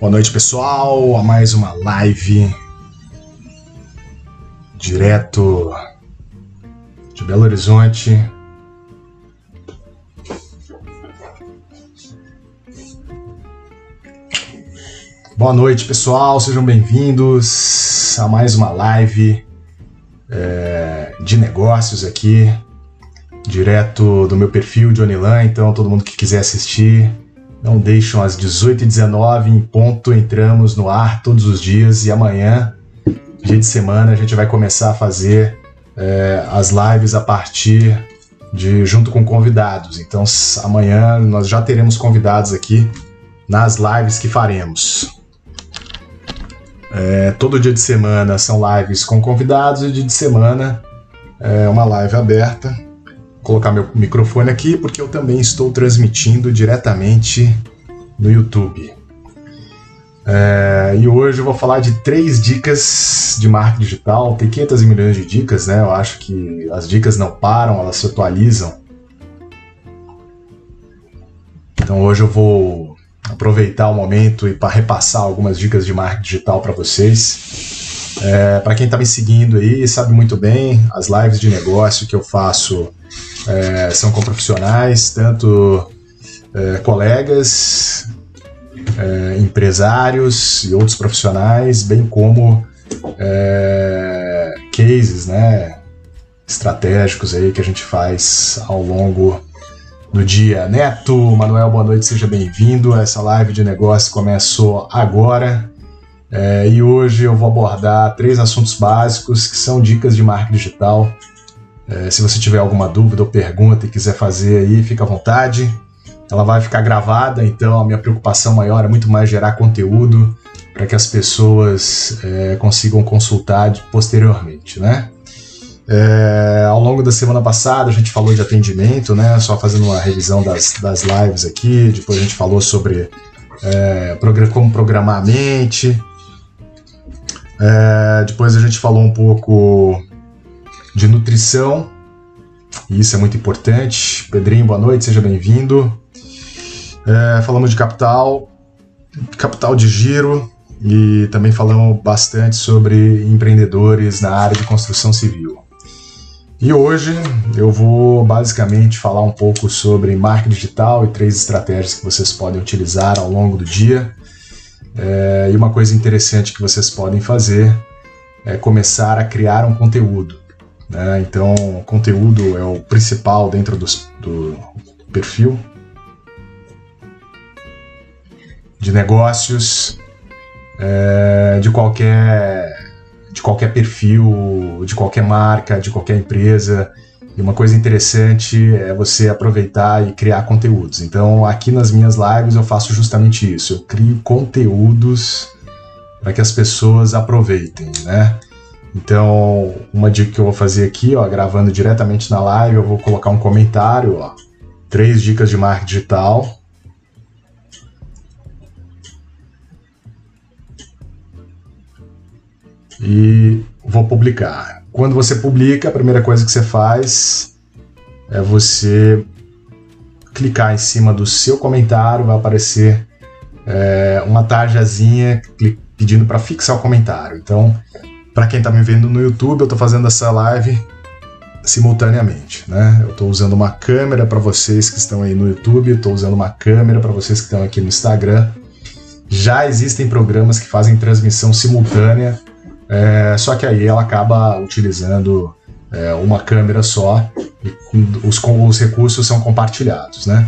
Boa noite, pessoal, a mais uma live direto de Belo Horizonte. Boa noite, pessoal, sejam bem-vindos a mais uma live é, de negócios aqui, direto do meu perfil Johnny Lan. Então, todo mundo que quiser assistir, não deixam às 18h19 em ponto, entramos no ar todos os dias e amanhã, dia de semana, a gente vai começar a fazer é, as lives a partir de junto com convidados. Então amanhã nós já teremos convidados aqui nas lives que faremos. É, todo dia de semana são lives com convidados e dia de semana é uma live aberta colocar meu microfone aqui porque eu também estou transmitindo diretamente no YouTube. É, e hoje eu vou falar de três dicas de marketing digital. Tem 500 milhões de dicas, né? Eu acho que as dicas não param, elas se atualizam. Então hoje eu vou aproveitar o momento e para repassar algumas dicas de marketing digital para vocês. É, para quem está me seguindo aí, sabe muito bem as lives de negócio que eu faço é, são profissionais, tanto é, colegas, é, empresários e outros profissionais, bem como é, cases né, estratégicos aí que a gente faz ao longo do dia. Neto, Manuel, boa noite, seja bem-vindo. Essa live de negócio começou agora. É, e hoje eu vou abordar três assuntos básicos que são dicas de marketing digital é, se você tiver alguma dúvida ou pergunta e quiser fazer aí, fica à vontade. Ela vai ficar gravada, então a minha preocupação maior é muito mais gerar conteúdo para que as pessoas é, consigam consultar posteriormente, né? É, ao longo da semana passada a gente falou de atendimento, né? Só fazendo uma revisão das, das lives aqui. Depois a gente falou sobre é, como programar a mente. É, depois a gente falou um pouco de nutrição. E isso é muito importante. Pedrinho, boa noite, seja bem-vindo. É, falamos de capital, capital de giro e também falamos bastante sobre empreendedores na área de construção civil. E hoje eu vou basicamente falar um pouco sobre marketing digital e três estratégias que vocês podem utilizar ao longo do dia. É, e uma coisa interessante que vocês podem fazer é começar a criar um conteúdo. Né? Então, conteúdo é o principal dentro do, do perfil de negócios, é, de qualquer de qualquer perfil, de qualquer marca, de qualquer empresa. E uma coisa interessante é você aproveitar e criar conteúdos. Então, aqui nas minhas lives eu faço justamente isso. Eu crio conteúdos para que as pessoas aproveitem, né? Então, uma dica que eu vou fazer aqui, ó, gravando diretamente na live, eu vou colocar um comentário, ó, três dicas de marketing digital. E vou publicar. Quando você publica, a primeira coisa que você faz é você clicar em cima do seu comentário, vai aparecer é, uma tarjazinha pedindo para fixar o comentário. Então, para quem está me vendo no YouTube, eu estou fazendo essa live simultaneamente, né? Eu estou usando uma câmera para vocês que estão aí no YouTube, estou usando uma câmera para vocês que estão aqui no Instagram. Já existem programas que fazem transmissão simultânea, é, só que aí ela acaba utilizando é, uma câmera só e os, os recursos são compartilhados, né?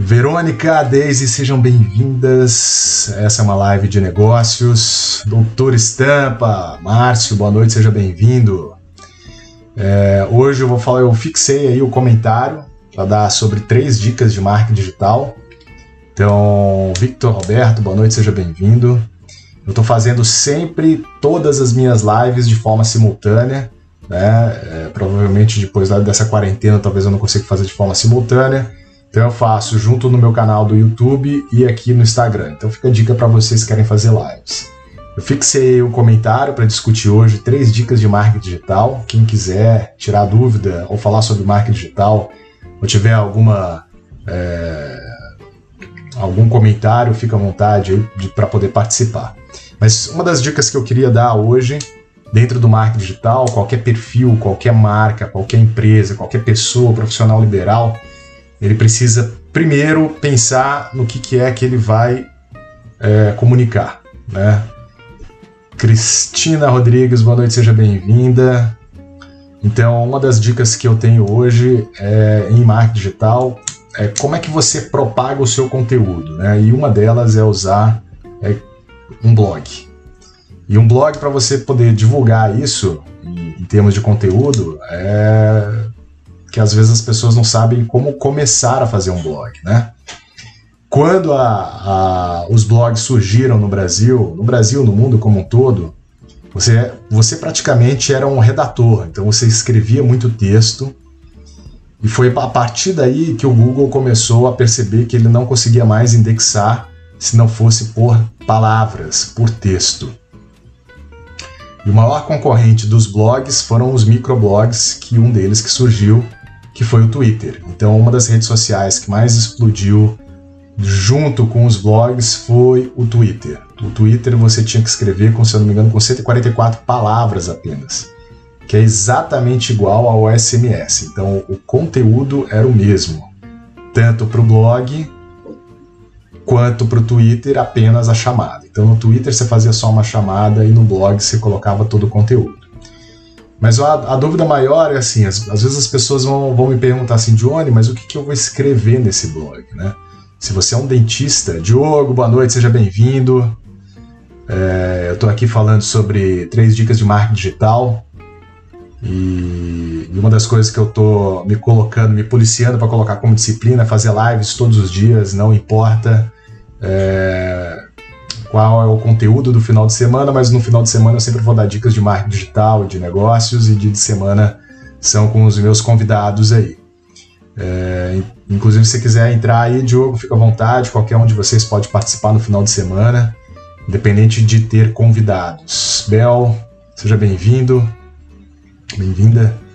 Verônica, Daisy, sejam bem-vindas. Essa é uma live de negócios. Doutor Estampa, Márcio, boa noite, seja bem-vindo. É, hoje eu vou falar, eu fixei aí o comentário para dar sobre três dicas de marketing digital. Então, Victor Roberto, boa noite, seja bem-vindo. Eu estou fazendo sempre todas as minhas lives de forma simultânea. Né? É, provavelmente depois dessa quarentena, talvez eu não consiga fazer de forma simultânea. Então eu faço junto no meu canal do YouTube e aqui no Instagram. Então fica a dica para vocês que querem fazer lives. Eu fixei o um comentário para discutir hoje três dicas de marketing digital. Quem quiser tirar dúvida ou falar sobre marketing digital, ou tiver alguma é, algum comentário, fica à vontade para poder participar. Mas uma das dicas que eu queria dar hoje, dentro do marketing digital, qualquer perfil, qualquer marca, qualquer empresa, qualquer pessoa, profissional liberal, ele precisa primeiro pensar no que, que é que ele vai é, comunicar. Né? Cristina Rodrigues, boa noite, seja bem-vinda. Então, uma das dicas que eu tenho hoje é, em marketing digital é como é que você propaga o seu conteúdo, né? E uma delas é usar é, um blog. E um blog para você poder divulgar isso em, em, termos de conteúdo é que às vezes as pessoas não sabem como começar a fazer um blog, né? Quando a, a, os blogs surgiram no Brasil, no Brasil, no mundo como um todo, você, você praticamente era um redator, então você escrevia muito texto e foi a partir daí que o Google começou a perceber que ele não conseguia mais indexar se não fosse por palavras, por texto. E o maior concorrente dos blogs foram os microblogs, que um deles que surgiu, que foi o Twitter. Então, uma das redes sociais que mais explodiu junto com os blogs foi o Twitter. O Twitter você tinha que escrever, com, se eu não me engano, com 144 palavras apenas que é exatamente igual ao SMS. Então o conteúdo era o mesmo, tanto para o blog quanto para o Twitter, apenas a chamada. Então no Twitter você fazia só uma chamada e no blog você colocava todo o conteúdo. Mas a, a dúvida maior é assim: às, às, vezes as pessoas vão, vão me perguntar assim, Johnny, mas o que, que eu vou escrever nesse blog? Né? Se você é um dentista, Diogo, boa noite, seja bem-vindo. É, eu estou aqui falando sobre três dicas de marketing digital. E, uma das coisas que eu tô me colocando, me policiando para colocar como disciplina é fazer lives todos os dias, não importa é, qual é o conteúdo do final de semana, mas no final de semana eu sempre vou dar dicas de marketing digital, de negócios, e dia de semana são com os meus convidados aí. É, inclusive, se quiser entrar aí, Diogo, fica à vontade, qualquer um de vocês pode participar no final de semana, independente de ter convidados. Bel, seja bem-vindo. Bem-vinda.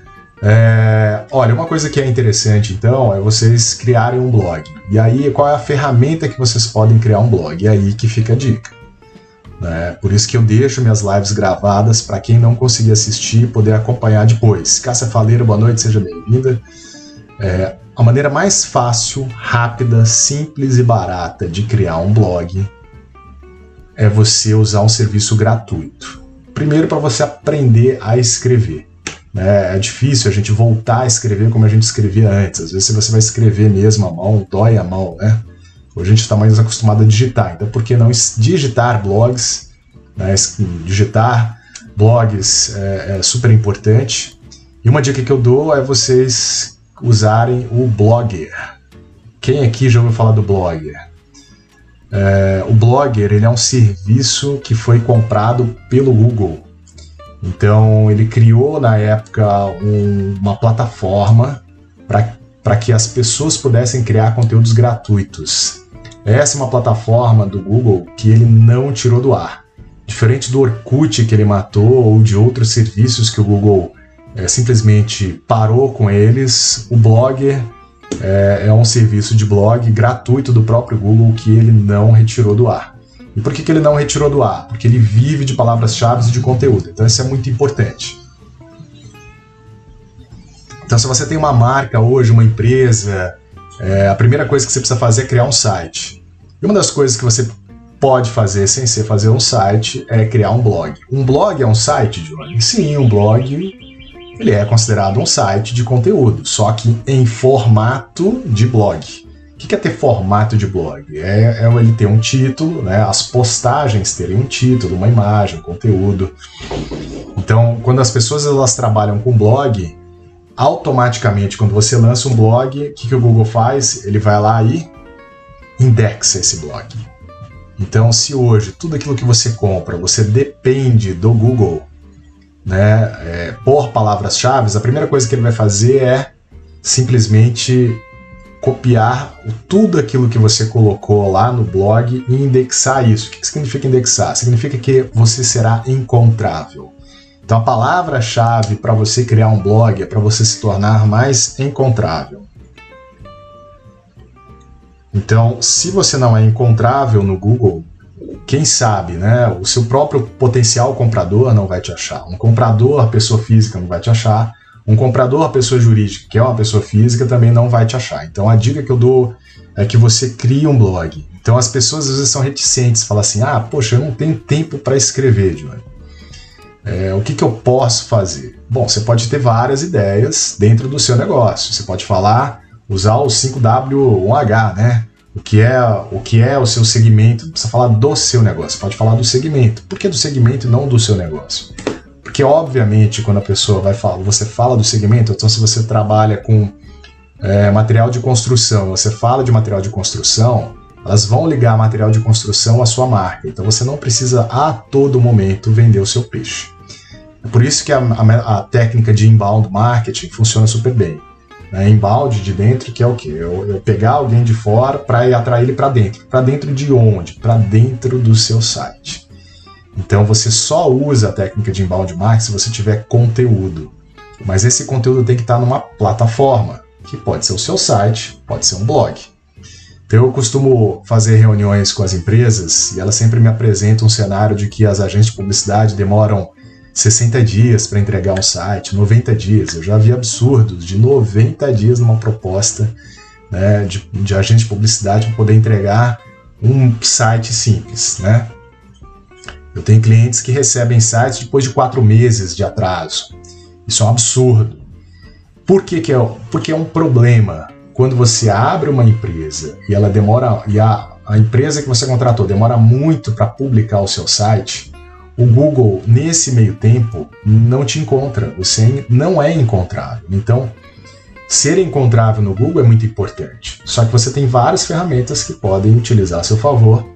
É, olha, uma coisa que é interessante então é vocês criarem um blog. E aí, qual é a ferramenta que vocês podem criar um blog? E aí que fica a dica. Né? Por isso que eu deixo minhas lives gravadas para quem não conseguir assistir poder acompanhar depois. Cássia Faleiro, boa noite, seja bem-vinda. É, a maneira mais fácil, rápida, simples e barata de criar um blog é você usar um serviço gratuito. Primeiro, para você aprender a escrever. É, é difícil a gente voltar a escrever como a gente escrevia antes. Às vezes, se você vai escrever mesmo a mão, dói a mão, né? Hoje a gente está mais acostumado a digitar. Então, por que não digitar blogs? Né? Digitar blogs é, é super importante. E uma dica que eu dou é vocês usarem o Blogger. Quem aqui já ouviu falar do Blogger? É, o Blogger ele é um serviço que foi comprado pelo Google. Então ele criou na época um, uma plataforma para que as pessoas pudessem criar conteúdos gratuitos. Essa é uma plataforma do Google que ele não tirou do ar. Diferente do Orkut que ele matou ou de outros serviços que o Google é, simplesmente parou com eles, o Blogger é, é um serviço de blog gratuito do próprio Google que ele não retirou do ar. E por que, que ele não retirou do ar? Porque ele vive de palavras-chave e de conteúdo. Então isso é muito importante. Então se você tem uma marca hoje, uma empresa, é, a primeira coisa que você precisa fazer é criar um site. E uma das coisas que você pode fazer sem ser fazer um site é criar um blog. Um blog é um site, Johnny? Sim, um blog ele é considerado um site de conteúdo, só que em formato de blog. O que é ter formato de blog? É, é ele ter um título, né? as postagens terem um título, uma imagem, um conteúdo. Então, quando as pessoas elas trabalham com blog, automaticamente, quando você lança um blog, o que, que o Google faz? Ele vai lá e indexa esse blog. Então, se hoje tudo aquilo que você compra, você depende do Google, né, é, por palavras-chave, a primeira coisa que ele vai fazer é simplesmente copiar tudo aquilo que você colocou lá no blog e indexar isso. O que significa indexar? Significa que você será encontrável. Então a palavra-chave para você criar um blog é para você se tornar mais encontrável. Então, se você não é encontrável no Google, quem sabe, né? O seu próprio potencial comprador não vai te achar. Um comprador, pessoa física, não vai te achar. Um comprador, a pessoa jurídica, que é uma pessoa física, também não vai te achar. Então, a dica que eu dou é que você crie um blog. Então, as pessoas às vezes são reticentes, falam assim: ah, poxa, eu não tenho tempo para escrever, Johnny. É, o que, que eu posso fazer? Bom, você pode ter várias ideias dentro do seu negócio. Você pode falar, usar o 5W1H, né? O que é o que é o seu segmento? Não precisa falar do seu negócio, pode falar do segmento. Por que do segmento e não do seu negócio? Porque obviamente quando a pessoa vai falar, você fala do segmento, então se você trabalha com é, material de construção, você fala de material de construção, elas vão ligar material de construção à sua marca. Então você não precisa a todo momento vender o seu peixe. É por isso que a, a, a técnica de inbound marketing funciona super bem. Né? Inbound de dentro, que é o quê? Eu, eu pegar alguém de fora para atrair ele para dentro. Para dentro de onde? Para dentro do seu site. Então você só usa a técnica de inbound marketing se você tiver conteúdo. Mas esse conteúdo tem que estar numa plataforma, que pode ser o seu site, pode ser um blog. Então eu costumo fazer reuniões com as empresas e elas sempre me apresentam um cenário de que as agências de publicidade demoram 60 dias para entregar um site, 90 dias. Eu já vi absurdos de 90 dias numa proposta né, de, de agente de publicidade para poder entregar um site simples. Né? Eu tenho clientes que recebem sites depois de quatro meses de atraso. Isso é um absurdo. Por que, que é? Porque é um problema. Quando você abre uma empresa e ela demora, e a, a empresa que você contratou demora muito para publicar o seu site, o Google, nesse meio tempo, não te encontra. Você não é encontrável. Então, ser encontrável no Google é muito importante. Só que você tem várias ferramentas que podem utilizar a seu favor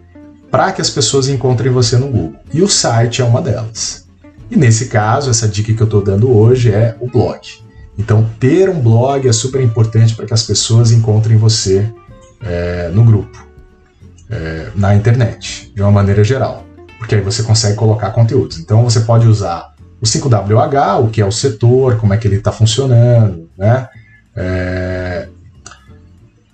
para que as pessoas encontrem você no Google. E o site é uma delas. E nesse caso, essa dica que eu estou dando hoje é o blog. Então, ter um blog é super importante para que as pessoas encontrem você é, no grupo, é, na internet, de uma maneira geral porque aí você consegue colocar conteúdos. Então você pode usar o 5WH, o que é o setor, como é que ele está funcionando, né? É,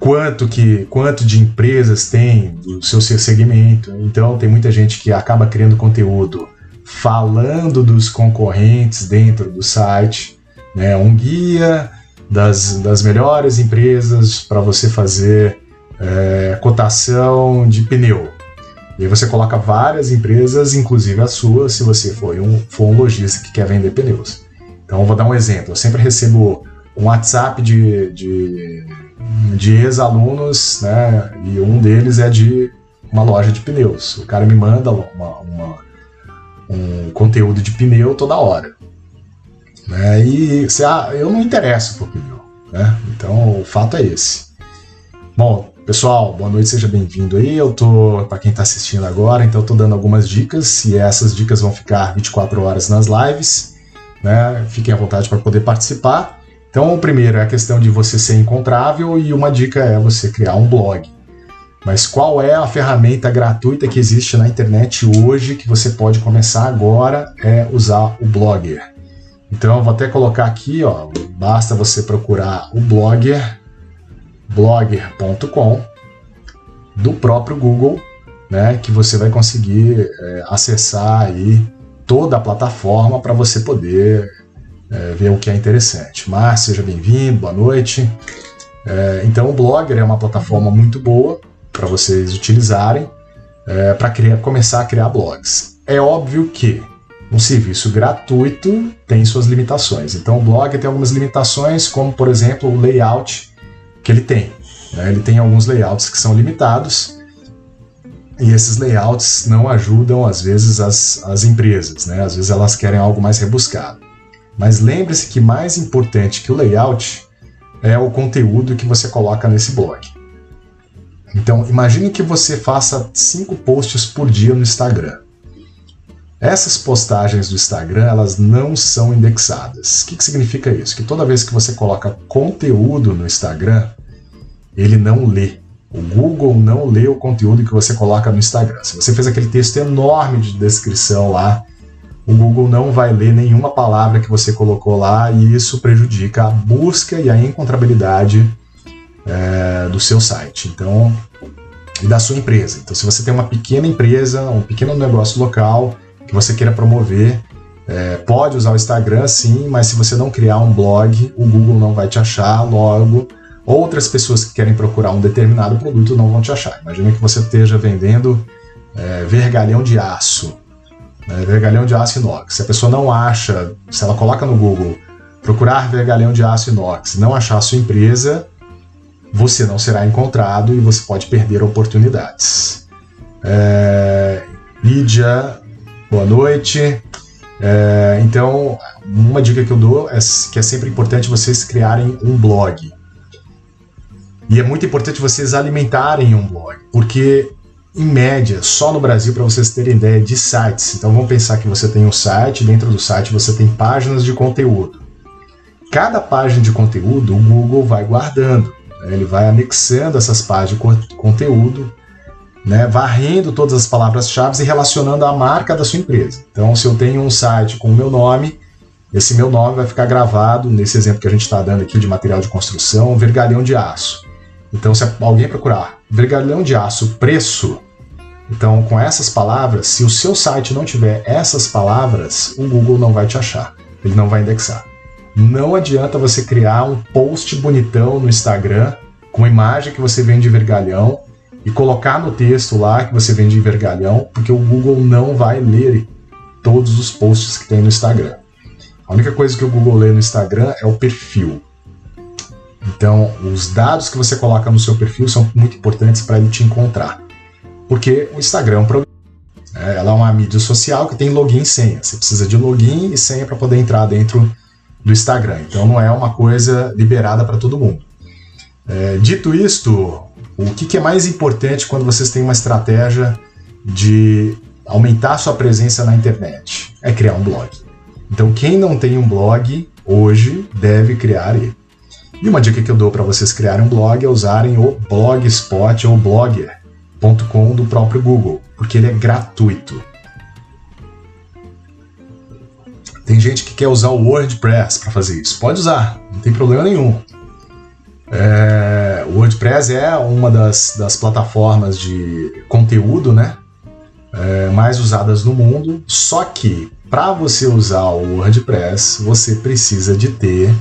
quanto que quanto de empresas tem do seu segmento. Então tem muita gente que acaba criando conteúdo falando dos concorrentes dentro do site, né? Um guia das, das melhores empresas para você fazer é, cotação de pneu, e aí você coloca várias empresas, inclusive a sua, se você for um, for um lojista que quer vender pneus. Então vou dar um exemplo. Eu sempre recebo um WhatsApp de, de, de ex-alunos, né? E um deles é de uma loja de pneus. O cara me manda uma, uma, um conteúdo de pneu toda hora. Né? E se, ah, eu não interesso por pneu. Né? Então o fato é esse. Bom, Pessoal, boa noite, seja bem-vindo aí. Eu tô, para quem está assistindo agora, então eu tô dando algumas dicas e essas dicas vão ficar 24 horas nas lives, né? Fiquem à vontade para poder participar. Então, o primeiro é a questão de você ser encontrável e uma dica é você criar um blog. Mas qual é a ferramenta gratuita que existe na internet hoje que você pode começar agora é usar o Blogger. Então, eu vou até colocar aqui, ó, basta você procurar o Blogger blogger.com do próprio Google, né, que você vai conseguir é, acessar aí toda a plataforma para você poder é, ver o que é interessante. Mas seja bem-vindo, boa noite. É, então o Blogger é uma plataforma muito boa para vocês utilizarem é, para começar a criar blogs. É óbvio que um serviço gratuito tem suas limitações. Então o Blogger tem algumas limitações, como por exemplo o layout que ele tem. Né? Ele tem alguns layouts que são limitados e esses layouts não ajudam, às vezes, as, as empresas. Né? Às vezes elas querem algo mais rebuscado. Mas lembre-se que mais importante que o layout é o conteúdo que você coloca nesse blog. Então, imagine que você faça cinco posts por dia no Instagram. Essas postagens do Instagram, elas não são indexadas. O que, que significa isso? Que toda vez que você coloca conteúdo no Instagram, ele não lê. O Google não lê o conteúdo que você coloca no Instagram. Se você fez aquele texto enorme de descrição lá, o Google não vai ler nenhuma palavra que você colocou lá e isso prejudica a busca e a encontrabilidade é, do seu site. Então, e da sua empresa. Então, se você tem uma pequena empresa, um pequeno negócio local que você queira promover, é, pode usar o Instagram sim, mas se você não criar um blog, o Google não vai te achar, logo outras pessoas que querem procurar um determinado produto não vão te achar. Imagina que você esteja vendendo é, vergalhão de aço, né, vergalhão de aço inox. Se a pessoa não acha, se ela coloca no Google procurar vergalhão de aço inox, não achar a sua empresa, você não será encontrado e você pode perder oportunidades. É, Lídia, boa noite. É, então, uma dica que eu dou é que é sempre importante vocês criarem um blog. E é muito importante vocês alimentarem um blog, porque em média, só no Brasil, para vocês terem ideia de sites. Então vamos pensar que você tem um site, dentro do site você tem páginas de conteúdo. Cada página de conteúdo o Google vai guardando, né? ele vai anexando essas páginas de conteúdo, né? varrendo todas as palavras-chave e relacionando a marca da sua empresa. Então, se eu tenho um site com o meu nome, esse meu nome vai ficar gravado nesse exemplo que a gente está dando aqui de material de construção, vergalhão de aço. Então, se alguém procurar vergalhão de aço preço, então com essas palavras, se o seu site não tiver essas palavras, o Google não vai te achar, ele não vai indexar. Não adianta você criar um post bonitão no Instagram com a imagem que você vende vergalhão e colocar no texto lá que você vende vergalhão, porque o Google não vai ler todos os posts que tem no Instagram. A única coisa que o Google lê no Instagram é o perfil. Então, os dados que você coloca no seu perfil são muito importantes para ele te encontrar. Porque o Instagram é um programa. É, ela é uma mídia social que tem login e senha. Você precisa de login e senha para poder entrar dentro do Instagram. Então, não é uma coisa liberada para todo mundo. É, dito isto, o que, que é mais importante quando vocês têm uma estratégia de aumentar sua presença na internet? É criar um blog. Então, quem não tem um blog hoje deve criar ele. E uma dica que eu dou para vocês criarem um blog é usarem o Blogspot ou blogger.com do próprio Google, porque ele é gratuito. Tem gente que quer usar o WordPress para fazer isso. Pode usar, não tem problema nenhum. É, o WordPress é uma das, das plataformas de conteúdo né, é, mais usadas no mundo, só que para você usar o WordPress, você precisa de ter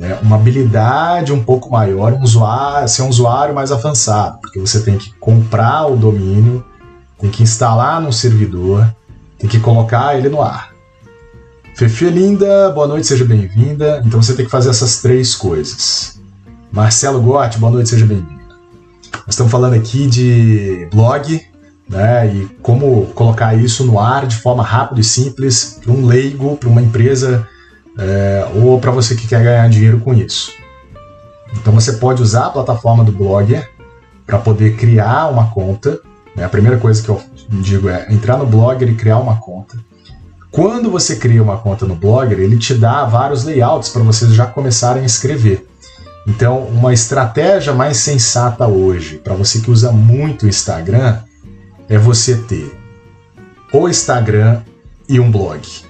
né, uma habilidade um pouco maior, um usuário, ser um usuário mais avançado, porque você tem que comprar o domínio, tem que instalar no servidor, tem que colocar ele no ar. Fefe linda, boa noite, seja bem-vinda. Então você tem que fazer essas três coisas. Marcelo Gotti, boa noite, seja bem-vindo. Nós estamos falando aqui de blog, né, e como colocar isso no ar de forma rápida e simples para um leigo, para uma empresa é, ou para você que quer ganhar dinheiro com isso. Então você pode usar a plataforma do Blogger para poder criar uma conta. Né? A primeira coisa que eu digo é entrar no Blogger e criar uma conta. Quando você cria uma conta no Blogger, ele te dá vários layouts para vocês já começarem a escrever. Então, uma estratégia mais sensata hoje, para você que usa muito o Instagram, é você ter o Instagram e um blog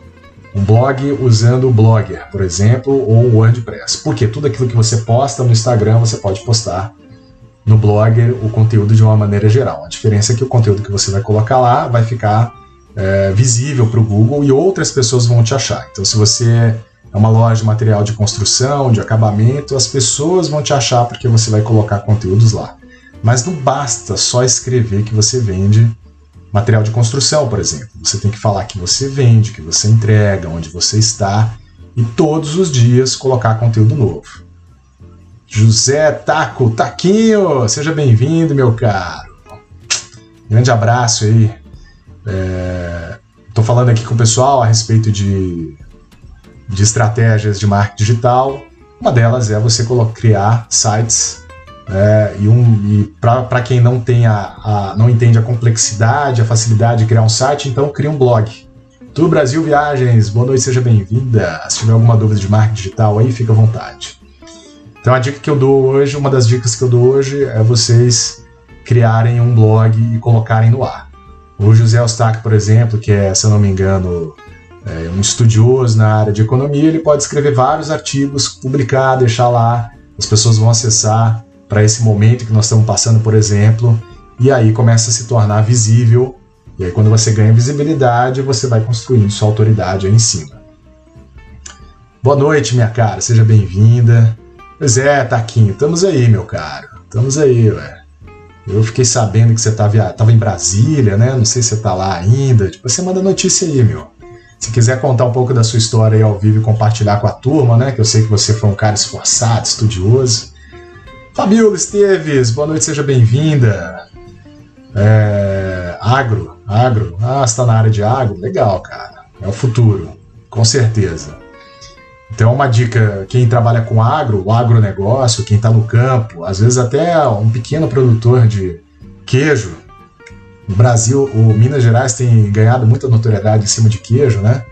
um blog usando o Blogger, por exemplo, ou o WordPress. Porque tudo aquilo que você posta no Instagram você pode postar no Blogger o conteúdo de uma maneira geral. A diferença é que o conteúdo que você vai colocar lá vai ficar é, visível para o Google e outras pessoas vão te achar. Então, se você é uma loja de material de construção, de acabamento, as pessoas vão te achar porque você vai colocar conteúdos lá. Mas não basta só escrever que você vende Material de construção, por exemplo. Você tem que falar que você vende, que você entrega, onde você está e todos os dias colocar conteúdo novo. José Taco, Taquinho, seja bem-vindo, meu caro. Grande abraço aí. Estou é, falando aqui com o pessoal a respeito de, de estratégias de marketing digital. Uma delas é você criar sites é, e um, e para quem não tem a, a, não entende a complexidade, a facilidade de criar um site, então cria um blog. Tu Brasil Viagens, boa noite, seja bem-vinda. Se tiver alguma dúvida de marketing digital aí, fica à vontade. Então a dica que eu dou hoje, uma das dicas que eu dou hoje é vocês criarem um blog e colocarem no ar. O José Eustáquio, por exemplo, que é, se eu não me engano, é um estudioso na área de economia, ele pode escrever vários artigos, publicar, deixar lá, as pessoas vão acessar para esse momento que nós estamos passando, por exemplo, e aí começa a se tornar visível. E aí, quando você ganha visibilidade, você vai construindo sua autoridade aí em cima. Boa noite, minha cara, seja bem-vinda. Pois é, Taquinho, estamos aí, meu caro. Estamos aí, ué. Eu fiquei sabendo que você tava, tava em Brasília, né? Não sei se você tá lá ainda. Tipo, você manda notícia aí, meu. Se quiser contar um pouco da sua história aí ao vivo e compartilhar com a turma, né? Que eu sei que você foi um cara esforçado, estudioso. Fabiola Esteves, boa noite, seja bem-vinda. É, agro, agro. Ah, você tá na área de agro? Legal, cara. É o futuro, com certeza. Então, uma dica: quem trabalha com agro, o agronegócio, quem está no campo, às vezes até um pequeno produtor de queijo. No Brasil, o Minas Gerais tem ganhado muita notoriedade em cima de queijo, né?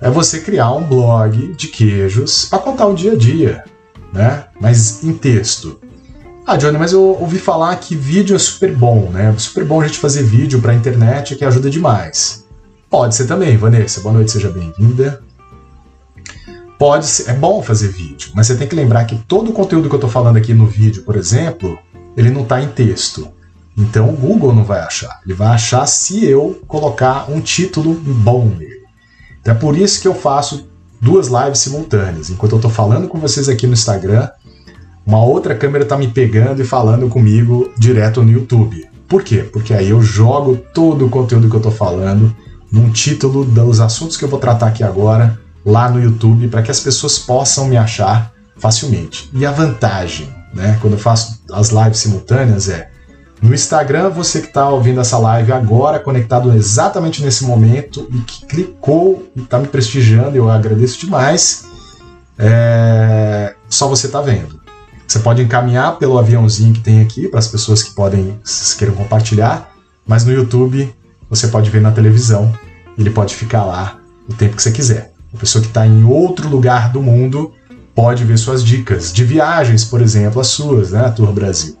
É você criar um blog de queijos para contar o dia a dia, né? Mas em texto. Ah, Johnny, mas eu ouvi falar que vídeo é super bom, né? Super bom a gente fazer vídeo para a internet que ajuda demais. Pode ser também, Vanessa. Boa noite, seja bem-vinda. Pode ser, é bom fazer vídeo, mas você tem que lembrar que todo o conteúdo que eu estou falando aqui no vídeo, por exemplo, ele não está em texto. Então o Google não vai achar. Ele vai achar se eu colocar um título bom nele. Então é por isso que eu faço duas lives simultâneas. Enquanto eu estou falando com vocês aqui no Instagram, uma outra câmera está me pegando e falando comigo direto no YouTube. Por quê? Porque aí eu jogo todo o conteúdo que eu estou falando num título dos assuntos que eu vou tratar aqui agora lá no YouTube para que as pessoas possam me achar facilmente. E a vantagem, né, quando eu faço as lives simultâneas é no Instagram, você que está ouvindo essa live agora, conectado exatamente nesse momento e que clicou e está me prestigiando, eu agradeço demais. É... Só você está vendo. Você pode encaminhar pelo aviãozinho que tem aqui para as pessoas que podem, se queiram compartilhar, mas no YouTube você pode ver na televisão, ele pode ficar lá o tempo que você quiser. A pessoa que está em outro lugar do mundo pode ver suas dicas de viagens, por exemplo, as suas, né, a Tour Brasil.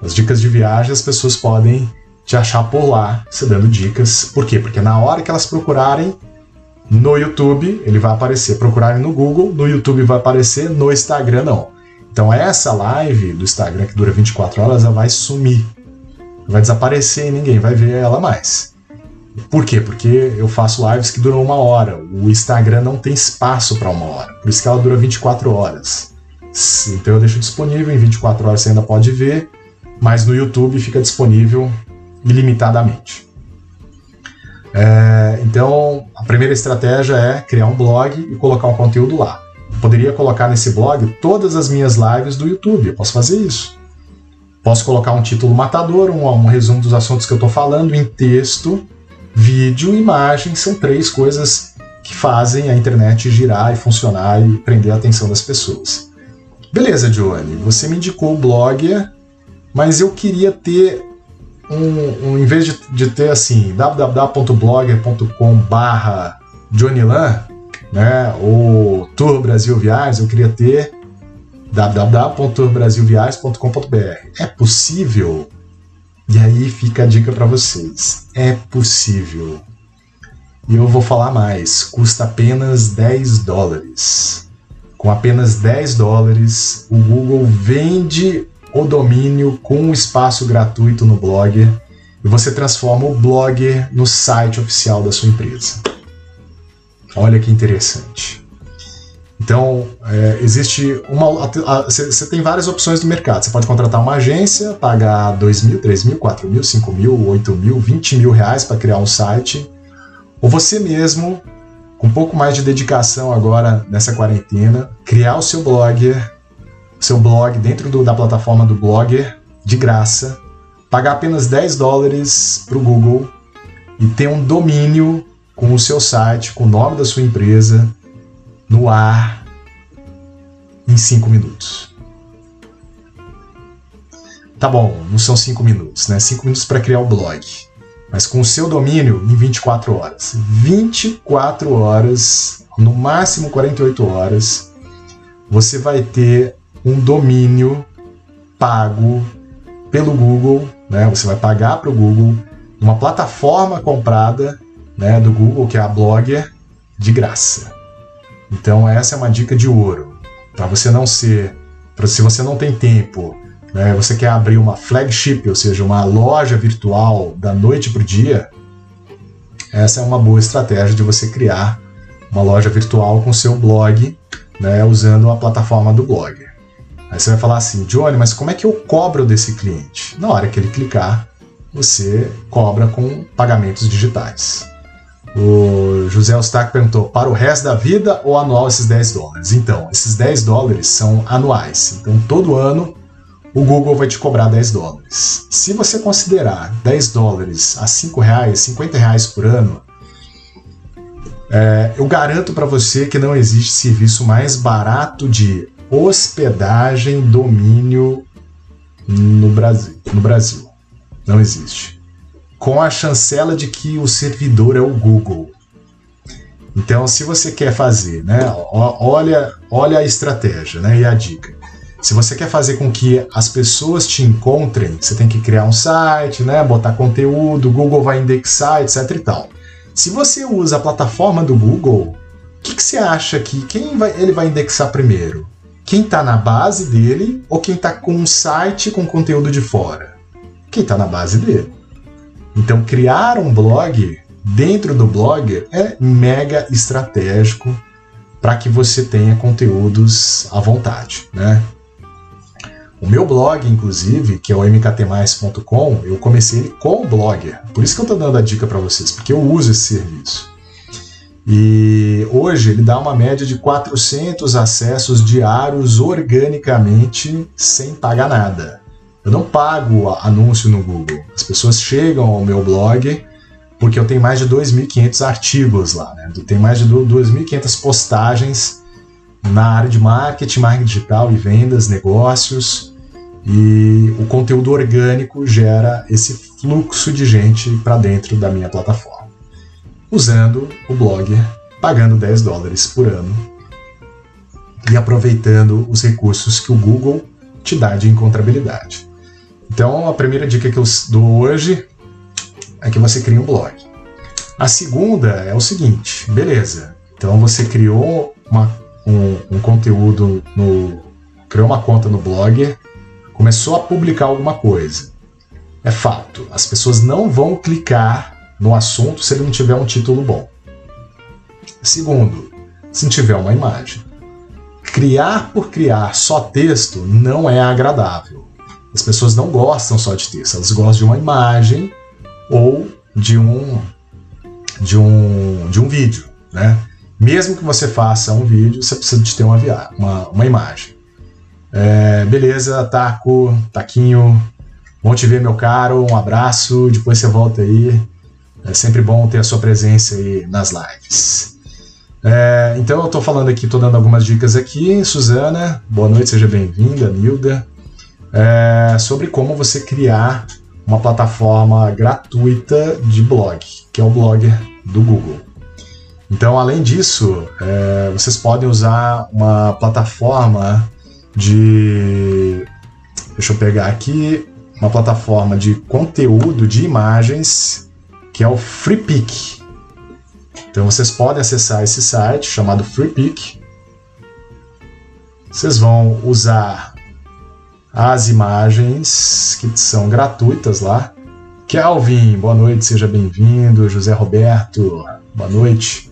As dicas de viagem as pessoas podem te achar por lá, se dando dicas. Por quê? Porque na hora que elas procurarem no YouTube, ele vai aparecer. Procurarem no Google, no YouTube vai aparecer, no Instagram não. Então essa live do Instagram que dura 24 horas, ela vai sumir. Vai desaparecer e ninguém vai ver ela mais. Por quê? Porque eu faço lives que duram uma hora. O Instagram não tem espaço para uma hora. Por isso que ela dura 24 horas. Então eu deixo disponível, em 24 horas você ainda pode ver, mas no YouTube fica disponível ilimitadamente. É, então, a primeira estratégia é criar um blog e colocar um conteúdo lá. Poderia colocar nesse blog todas as minhas lives do YouTube, eu posso fazer isso. Posso colocar um título matador, um, um resumo dos assuntos que eu estou falando em texto, vídeo imagem são três coisas que fazem a internet girar e funcionar e prender a atenção das pessoas. Beleza, Johnny, você me indicou o Blogger, mas eu queria ter um, um em vez de, de ter assim www.blogger.com barra Johnnylan, né, ou Tour Brasil Viagens, eu queria ter www.tourbrasilviagens.com.br. É possível e aí fica a dica para vocês: é possível. E eu vou falar mais: custa apenas 10 dólares. Com apenas 10 dólares, o Google vende o domínio com um espaço gratuito no Blogger e você transforma o Blogger no site oficial da sua empresa. Olha que interessante. Então, é, existe uma. Você tem várias opções no mercado. Você pode contratar uma agência, pagar 2 mil, 3 mil, 4 mil, 5 mil, 8 mil, 20 mil reais para criar um site. Ou você mesmo, com um pouco mais de dedicação agora nessa quarentena, criar o seu blogger, seu blog dentro do, da plataforma do Blogger, de graça, pagar apenas 10 dólares para o Google e ter um domínio com o seu site, com o nome da sua empresa no ar em 5 minutos. Tá bom, não são 5 minutos, né? 5 minutos para criar o blog. Mas com o seu domínio em 24 horas. 24 horas, no máximo 48 horas, você vai ter um domínio pago pelo Google, né? Você vai pagar para o Google uma plataforma comprada, né, do Google, que é a Blogger, de graça. Então essa é uma dica de ouro para você não ser, pra, se você não tem tempo né, você quer abrir uma flagship, ou seja, uma loja virtual da noite para o dia, essa é uma boa estratégia de você criar uma loja virtual com seu blog, né, usando a plataforma do Blogger. Aí você vai falar assim, Johnny, mas como é que eu cobro desse cliente? Na hora que ele clicar, você cobra com pagamentos digitais. O José Ostaque perguntou: para o resto da vida ou anual esses 10 dólares? Então, esses 10 dólares são anuais. Então, todo ano o Google vai te cobrar 10 dólares. Se você considerar 10 dólares a 5 reais, 50 reais por ano, é, eu garanto para você que não existe serviço mais barato de hospedagem, domínio no Brasil. No Brasil. Não existe. Com a chancela de que o servidor é o Google. Então, se você quer fazer, né, olha, olha a estratégia né, e a dica. Se você quer fazer com que as pessoas te encontrem, você tem que criar um site, né, botar conteúdo, o Google vai indexar, etc e tal. Se você usa a plataforma do Google, o que, que, você acha que quem vai, ele vai indexar primeiro? Quem está na base dele ou quem está com um site com conteúdo de fora? Quem está na base dele. Então, criar um blog dentro do blog é mega estratégico para que você tenha conteúdos à vontade, né? O meu blog, inclusive, que é o mktmais.com, eu comecei ele com o Blogger. Por isso que eu estou dando a dica para vocês, porque eu uso esse serviço. E hoje ele dá uma média de 400 acessos diários organicamente sem pagar nada. Eu não pago anúncio no Google. As pessoas chegam ao meu blog porque eu tenho mais de 2.500 artigos lá, né? Tem mais de 2.500 postagens na área de marketing, marketing digital e vendas, negócios. E o conteúdo orgânico gera esse fluxo de gente para dentro da minha plataforma, usando o Blogger, pagando 10 dólares por ano e aproveitando os recursos que o Google te dá de encontrabilidade. Então, a primeira dica que eu dou hoje é que você crie um blog. A segunda é o seguinte: beleza, então você criou uma, um, um conteúdo no. criou uma conta no Blogger começou a publicar alguma coisa. É fato, as pessoas não vão clicar no assunto se ele não tiver um título bom. Segundo, se não tiver uma imagem. Criar por criar só texto não é agradável. As pessoas não gostam só de texto, elas gostam de uma imagem ou de um de um de um vídeo, né? Mesmo que você faça um vídeo, você precisa de ter uma, uma, uma imagem. É, beleza, Taco, Taquinho, bom te ver, meu caro, um abraço, depois você volta aí. É sempre bom ter a sua presença aí nas lives. É, então eu estou falando aqui, estou dando algumas dicas aqui. Suzana, boa noite, seja bem-vinda, Nilda. É, sobre como você criar uma plataforma gratuita de blog, que é o blogger do Google. Então, além disso, é, vocês podem usar uma plataforma de. Deixa eu pegar aqui uma plataforma de conteúdo de imagens que é o FreePic. Então vocês podem acessar esse site chamado FreePic. Vocês vão usar as imagens que são gratuitas lá. Kelvin, boa noite, seja bem-vindo. José Roberto, boa noite.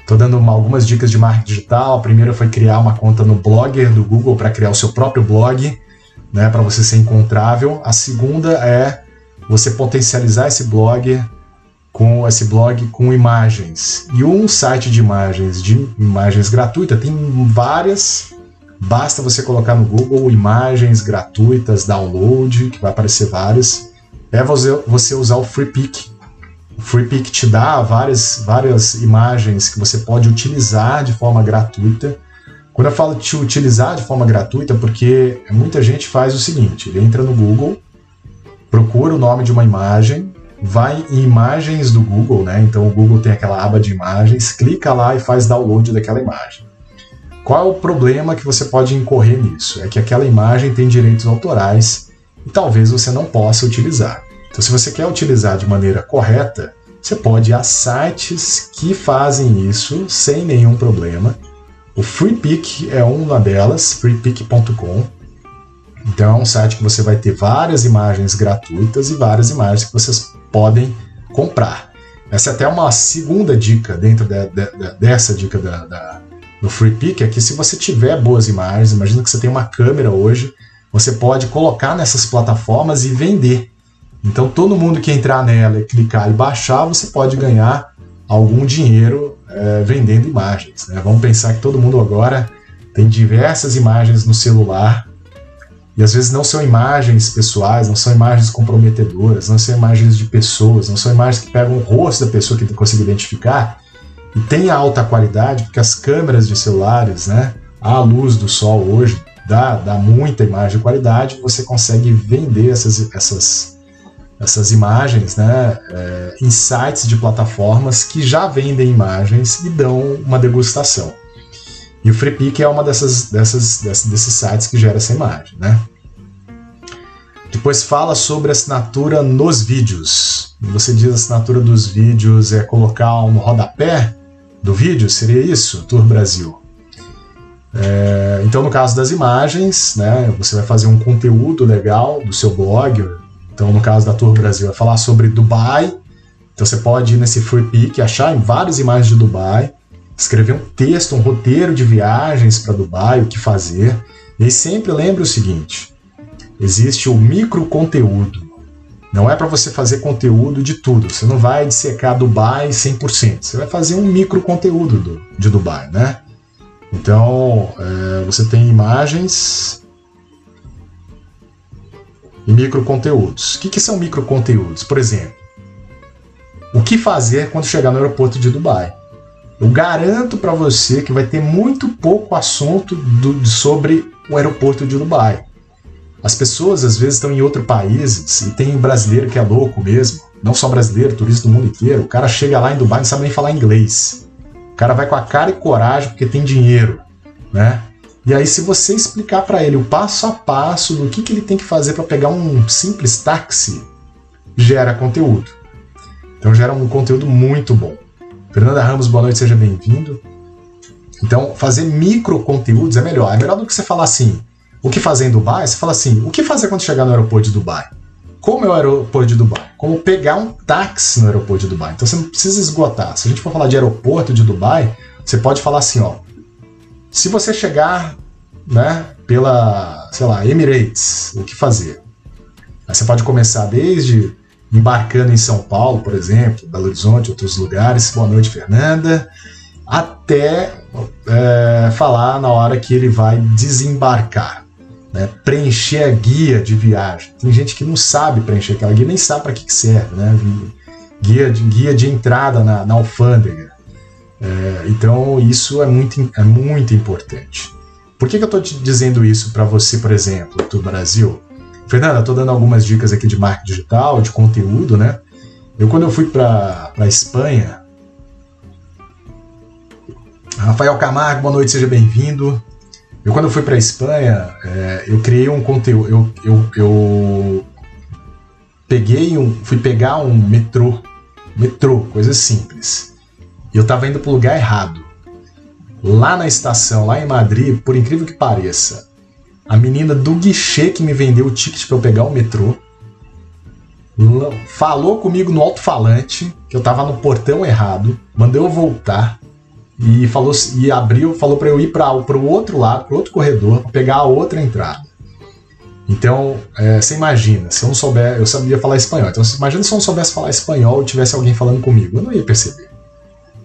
Estou dando uma, algumas dicas de marketing digital. A primeira foi criar uma conta no Blogger do Google para criar o seu próprio blog, né, para você ser encontrável. A segunda é você potencializar esse blog com esse blog com imagens. E um site de imagens, de imagens gratuita, tem várias. Basta você colocar no Google imagens gratuitas, download, que vai aparecer várias. É você usar o FreePic o FreePic te dá várias, várias imagens que você pode utilizar de forma gratuita. Quando eu falo de utilizar de forma gratuita, porque muita gente faz o seguinte: ele entra no Google, procura o nome de uma imagem, vai em imagens do Google, né? Então o Google tem aquela aba de imagens, clica lá e faz download daquela imagem. Qual o problema que você pode incorrer nisso? É que aquela imagem tem direitos autorais e talvez você não possa utilizar. Então, se você quer utilizar de maneira correta, você pode ir a sites que fazem isso sem nenhum problema. O FreePic é uma delas, freepic.com. Então é um site que você vai ter várias imagens gratuitas e várias imagens que vocês podem comprar. Essa é até uma segunda dica dentro de, de, de, dessa dica da, da, do Free Pick, é que se você tiver boas imagens, imagina que você tem uma câmera hoje, você pode colocar nessas plataformas e vender. Então todo mundo que entrar nela e clicar e baixar, você pode ganhar algum dinheiro é, vendendo imagens. Né? Vamos pensar que todo mundo agora tem diversas imagens no celular e às vezes não são imagens pessoais, não são imagens comprometedoras, não são imagens de pessoas, não são imagens que pegam o rosto da pessoa que consegue identificar e tem alta qualidade, porque as câmeras de celulares, né, a luz do sol hoje dá, dá muita imagem de qualidade, você consegue vender essas, essas, essas imagens né, é, em sites de plataformas que já vendem imagens e dão uma degustação. E o FreePic é uma dessas, dessas, desses sites que gera essa imagem, né? Depois fala sobre assinatura nos vídeos. Você diz assinatura dos vídeos é colocar um rodapé do vídeo, seria isso, Tour Brasil? É, então, no caso das imagens, né, você vai fazer um conteúdo legal do seu blog. Então, no caso da Tour Brasil, vai falar sobre Dubai. Então, você pode ir nesse Free Pick, achar várias imagens de Dubai escrever um texto, um roteiro de viagens para Dubai, o que fazer. E sempre lembre o seguinte: existe o micro conteúdo. Não é para você fazer conteúdo de tudo. Você não vai dissecar Dubai 100%. Você vai fazer um micro conteúdo do, de Dubai, né? Então, é, você tem imagens e micro conteúdos. O que, que são micro conteúdos? Por exemplo, o que fazer quando chegar no aeroporto de Dubai? Eu garanto para você que vai ter muito pouco assunto do, sobre o aeroporto de Dubai. As pessoas às vezes estão em outros países e tem brasileiro que é louco mesmo, não só brasileiro, turista do mundo inteiro. O cara chega lá em Dubai e não sabe nem falar inglês. O cara vai com a cara e coragem porque tem dinheiro, né? E aí, se você explicar para ele o passo a passo do que, que ele tem que fazer para pegar um simples táxi, gera conteúdo. Então, gera um conteúdo muito bom. Fernanda Ramos, boa noite, seja bem-vindo. Então, fazer micro conteúdos é melhor. É melhor do que você falar assim, o que fazer em Dubai? Você fala assim, o que fazer quando chegar no aeroporto de Dubai? Como é o aeroporto de Dubai? Como pegar um táxi no aeroporto de Dubai? Então você não precisa esgotar. Se a gente for falar de aeroporto de Dubai, você pode falar assim, ó. Se você chegar, né, pela, sei lá, Emirates, o que fazer? Aí você pode começar desde embarcando em São Paulo, por exemplo, Belo Horizonte, outros lugares. Boa noite, Fernanda. Até é, falar na hora que ele vai desembarcar, né? preencher a guia de viagem. Tem gente que não sabe preencher aquela guia, nem sabe para que, que serve, né? Guia de, guia de entrada na, na alfândega. É, então isso é muito, é muito importante. Por que, que eu estou te dizendo isso para você, por exemplo, do Brasil? Fernanda, estou dando algumas dicas aqui de marketing digital, de conteúdo, né? Eu, quando eu fui para a Espanha, Rafael Camargo, boa noite, seja bem-vindo. Eu, quando fui para a Espanha, é, eu criei um conteúdo, eu, eu, eu peguei um, fui pegar um metrô, metrô, coisa simples. E eu estava indo para o lugar errado. Lá na estação, lá em Madrid, por incrível que pareça, a menina do guichê que me vendeu o ticket para eu pegar o metrô falou comigo no alto-falante que eu tava no portão errado, mandou eu voltar e falou e abriu, falou para eu ir para o outro lado, para outro corredor, pegar a outra entrada. Então, é, você imagina, se eu não souber, eu sabia falar espanhol. Então, você imagina se eu não soubesse falar espanhol e tivesse alguém falando comigo, eu não ia perceber.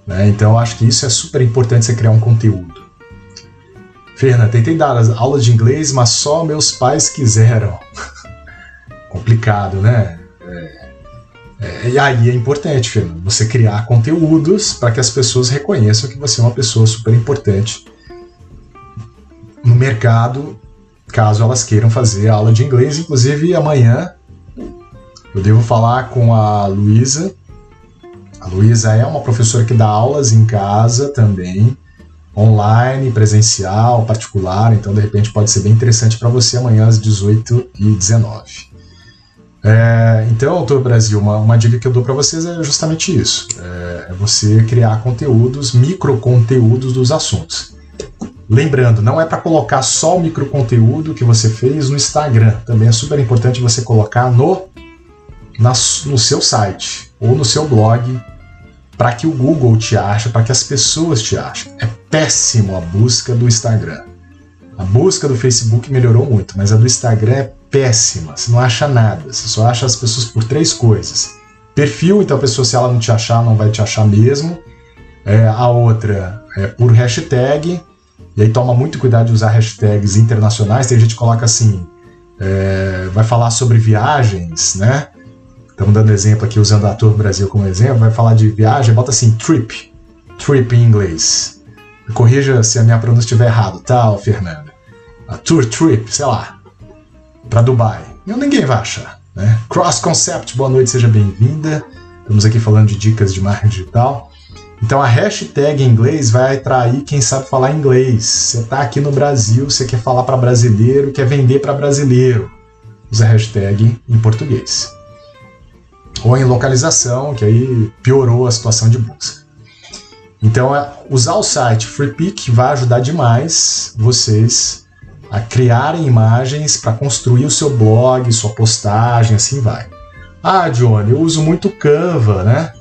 Né? Então, eu acho que isso é super importante você criar um conteúdo. Fernanda, tentei dar aulas de inglês, mas só meus pais quiseram. Complicado, né? É, é, e aí é importante, Fernanda, você criar conteúdos para que as pessoas reconheçam que você é uma pessoa super importante no mercado, caso elas queiram fazer aula de inglês. Inclusive, amanhã eu devo falar com a Luísa. A Luísa é uma professora que dá aulas em casa também online, presencial, particular, então de repente pode ser bem interessante para você amanhã às 18h19. É, então, Autor Brasil, uma, uma, dica que eu dou para vocês é justamente isso: é, é, você criar conteúdos, micro conteúdos dos assuntos. Lembrando, não é para colocar só o microconteúdo que você fez no Instagram. Também é super importante você colocar no, na, no seu site ou no seu blog para que o Google te ache, para que as pessoas te achem. É péssimo a busca do Instagram. A busca do Facebook melhorou muito, mas a do Instagram é péssima. Você não acha nada. Você só acha as pessoas por três coisas: perfil, então a pessoa, se ela não te achar, não vai te achar mesmo. É, a outra é por hashtag e aí toma muito cuidado de usar hashtags internacionais. Tem gente que coloca assim, é, vai falar sobre viagens, né? Estamos dando exemplo aqui usando a Tour Brasil como exemplo. Vai falar de viagem, bota assim trip, trip em inglês. corrija se a minha pronúncia estiver errado, tá, Fernanda? A tour trip, sei lá, para Dubai. E ninguém vai achar. Né? Cross Concept, boa noite, seja bem-vinda. Estamos aqui falando de dicas de marketing digital. Então a hashtag em inglês vai atrair quem sabe falar inglês. Você está aqui no Brasil, você quer falar para brasileiro, quer vender para brasileiro. Usa a hashtag em português. Ou em localização, que aí piorou a situação de busca. Então, é, usar o site FreePic vai ajudar demais vocês a criarem imagens para construir o seu blog, sua postagem, assim vai. Ah, Johnny, eu uso muito Canva, né?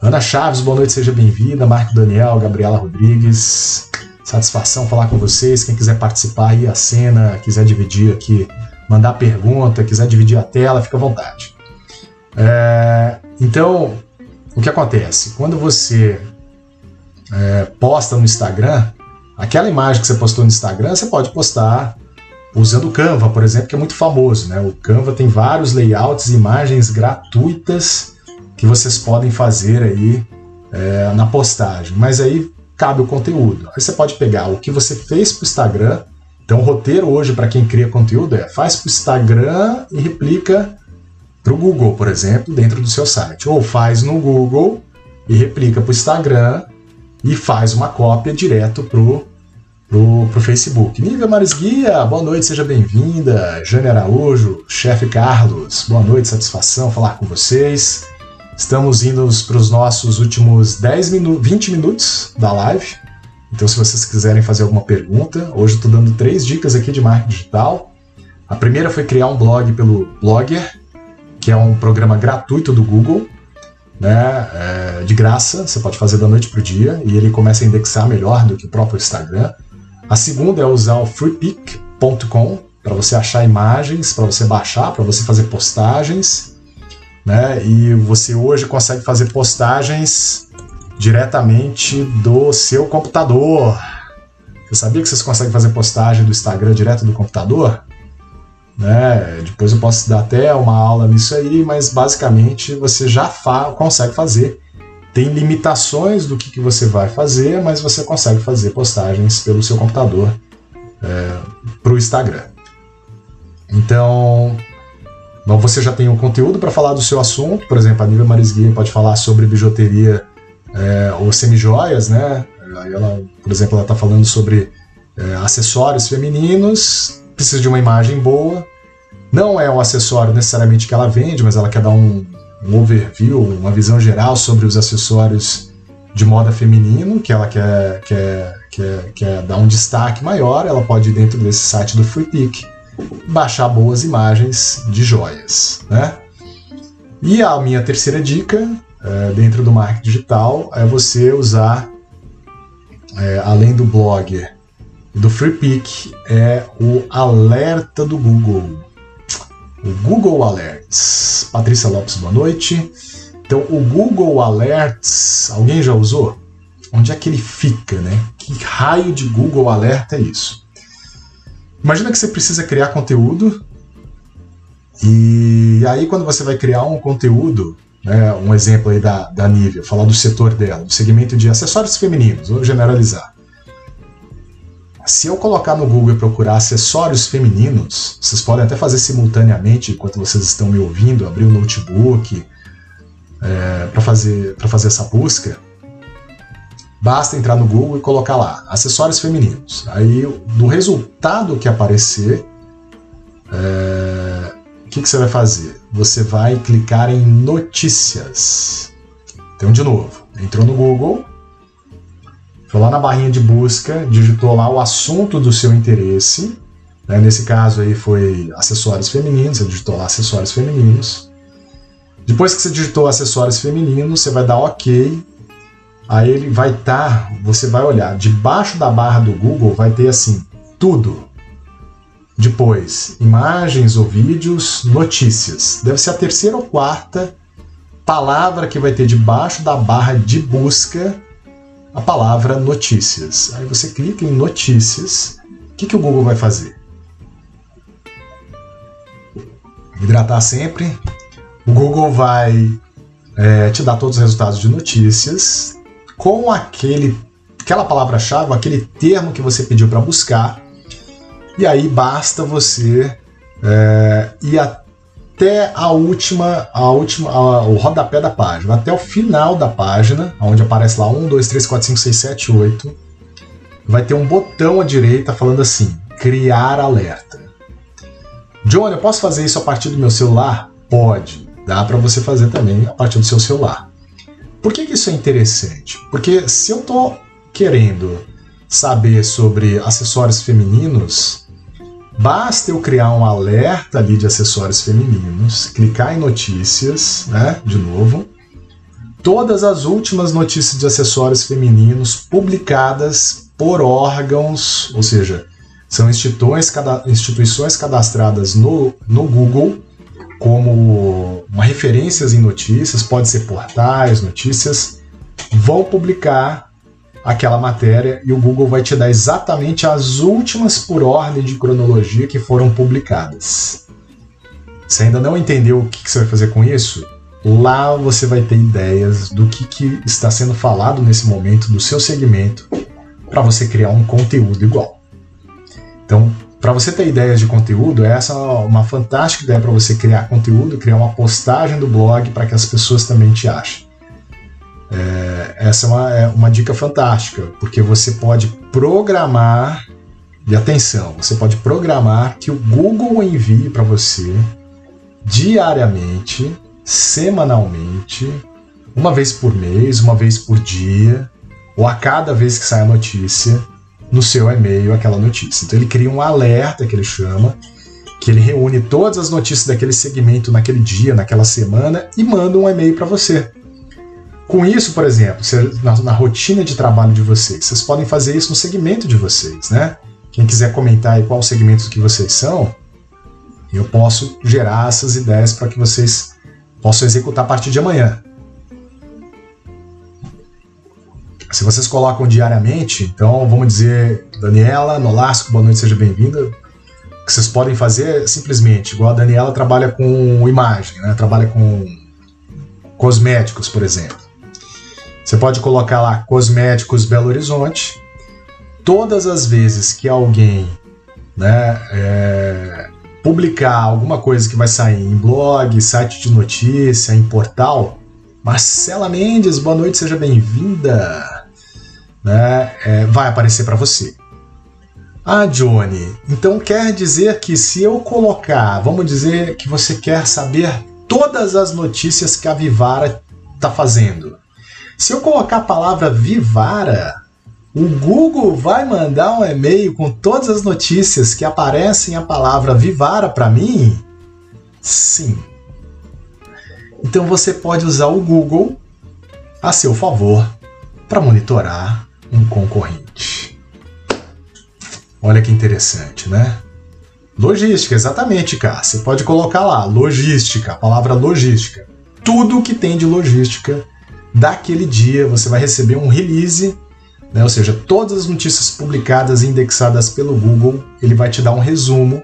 Ana Chaves, boa noite, seja bem-vinda. Marco Daniel, Gabriela Rodrigues. Satisfação falar com vocês. Quem quiser participar aí a cena, quiser dividir aqui, mandar pergunta, quiser dividir a tela, fica à vontade. É, então, o que acontece? Quando você é, posta no Instagram, aquela imagem que você postou no Instagram, você pode postar usando o Canva, por exemplo, que é muito famoso. Né? O Canva tem vários layouts, imagens gratuitas que vocês podem fazer aí é, na postagem. Mas aí cabe o conteúdo. Aí você pode pegar o que você fez para o Instagram. Então, o roteiro hoje para quem cria conteúdo é faz para o Instagram e replica para o Google, por exemplo, dentro do seu site. Ou faz no Google e replica para o Instagram e faz uma cópia direto para o pro, pro Facebook. Nívia Maris Guia, boa noite, seja bem-vinda. Jane Araújo, chefe Carlos, boa noite, satisfação falar com vocês. Estamos indo para os nossos últimos 10 minu 20 minutos da live. Então, se vocês quiserem fazer alguma pergunta, hoje eu estou dando três dicas aqui de marketing digital. A primeira foi criar um blog pelo Blogger, que é um programa gratuito do Google, né, é, de graça, você pode fazer da noite para o dia, e ele começa a indexar melhor do que o próprio Instagram. A segunda é usar o freepic.com para você achar imagens, para você baixar, para você fazer postagens né? E você hoje consegue fazer postagens diretamente do seu computador. Você sabia que vocês conseguem fazer postagem do Instagram direto do computador? Né? Depois eu posso dar até uma aula nisso aí, mas basicamente você já fa consegue fazer. Tem limitações do que, que você vai fazer, mas você consegue fazer postagens pelo seu computador é, para o Instagram. Então, você já tem um conteúdo para falar do seu assunto, por exemplo, a Nívia Marisguinha pode falar sobre bijuteria é, ou semijoias, né? Aí ela, por exemplo, ela está falando sobre é, acessórios femininos, precisa de uma imagem boa. Não é um acessório necessariamente que ela vende, mas ela quer dar um, um overview, uma visão geral sobre os acessórios de moda feminino, que ela quer, quer, quer, quer dar um destaque maior, ela pode ir dentro desse site do Free Pick baixar boas imagens de joias. Né? E a minha terceira dica é, dentro do marketing digital é você usar, é, além do blog do FreePick, é o alerta do Google. O Google Patrícia Lopes, boa noite. Então, o Google Alerts, alguém já usou? Onde é que ele fica, né? Que raio de Google Alerta é isso? Imagina que você precisa criar conteúdo e aí quando você vai criar um conteúdo, né, um exemplo aí da, da Nivea, falar do setor dela, do segmento de acessórios femininos, vou generalizar. Se eu colocar no Google e procurar acessórios femininos, vocês podem até fazer simultaneamente enquanto vocês estão me ouvindo, abrir o notebook é, para fazer, fazer essa busca. Basta entrar no Google e colocar lá acessórios femininos. Aí, do resultado que aparecer, é... o que, que você vai fazer? Você vai clicar em notícias. Então, de novo, entrou no Google, Foi lá na barrinha de busca, digitou lá o assunto do seu interesse. Né? Nesse caso aí foi acessórios femininos, você digitou lá acessórios femininos. Depois que você digitou acessórios femininos, você vai dar OK. Aí ele vai estar, tá, você vai olhar, debaixo da barra do Google vai ter assim, tudo. Depois, imagens ou vídeos, notícias. Deve ser a terceira ou quarta palavra que vai ter debaixo da barra de busca a palavra notícias. Aí você clica em notícias. O que, que o Google vai fazer? Hidratar sempre. O Google vai é, te dar todos os resultados de notícias com aquele, aquela palavra-chave, aquele termo que você pediu para buscar. E aí basta você é, ir até a última, a última, a, o rodapé da página, até o final da página, onde aparece lá 1, 2, 3, 4, 5, 6, 7, 8, vai ter um botão à direita falando assim: criar alerta. Johnny, eu posso fazer isso a partir do meu celular? Pode. Dá para você fazer também a partir do seu celular. Por que, que isso é interessante? Porque se eu estou querendo saber sobre acessórios femininos, Basta eu criar um alerta ali de acessórios femininos, clicar em notícias, né? De novo. Todas as últimas notícias de acessórios femininos publicadas por órgãos, ou seja, são instituições cadastradas no, no Google como referências em notícias, pode ser portais, notícias, vão publicar aquela matéria e o Google vai te dar exatamente as últimas por ordem de cronologia que foram publicadas. Você ainda não entendeu o que você vai fazer com isso? Lá você vai ter ideias do que, que está sendo falado nesse momento do seu segmento para você criar um conteúdo igual. Então, para você ter ideias de conteúdo, essa é uma fantástica ideia para você criar conteúdo, criar uma postagem do blog para que as pessoas também te achem. É, essa é uma, é uma dica fantástica, porque você pode programar, e atenção, você pode programar que o Google envie para você diariamente, semanalmente, uma vez por mês, uma vez por dia, ou a cada vez que sai a notícia, no seu e-mail aquela notícia. Então ele cria um alerta que ele chama, que ele reúne todas as notícias daquele segmento naquele dia, naquela semana e manda um e-mail para você. Com isso, por exemplo, na, na, rotina de trabalho de vocês, vocês podem fazer isso no segmento de vocês, né? Quem quiser comentar aí qual segmento que vocês são, eu posso gerar essas ideias para que vocês possam executar a partir de amanhã. Se vocês colocam diariamente, então vamos dizer, Daniela Nolasco, boa noite, seja bem-vinda. O que vocês podem fazer é simplesmente, igual a Daniela trabalha com imagem, né? trabalha com cosméticos, por exemplo. Você pode colocar lá Cosméticos Belo Horizonte. Todas as vezes que alguém né, é, publicar alguma coisa que vai sair em blog, site de notícia, em portal, Marcela Mendes, boa noite, seja bem-vinda. Né, é, vai aparecer para você. Ah, Johnny, então quer dizer que se eu colocar, vamos dizer que você quer saber todas as notícias que a Vivara está fazendo. Se eu colocar a palavra Vivara, o Google vai mandar um e-mail com todas as notícias que aparecem a palavra Vivara para mim? Sim. Então você pode usar o Google a seu favor para monitorar um concorrente. Olha que interessante, né? Logística, exatamente, cara. Você pode colocar lá, logística, a palavra logística. Tudo que tem de logística daquele dia. Você vai receber um release, né? ou seja, todas as notícias publicadas e indexadas pelo Google, ele vai te dar um resumo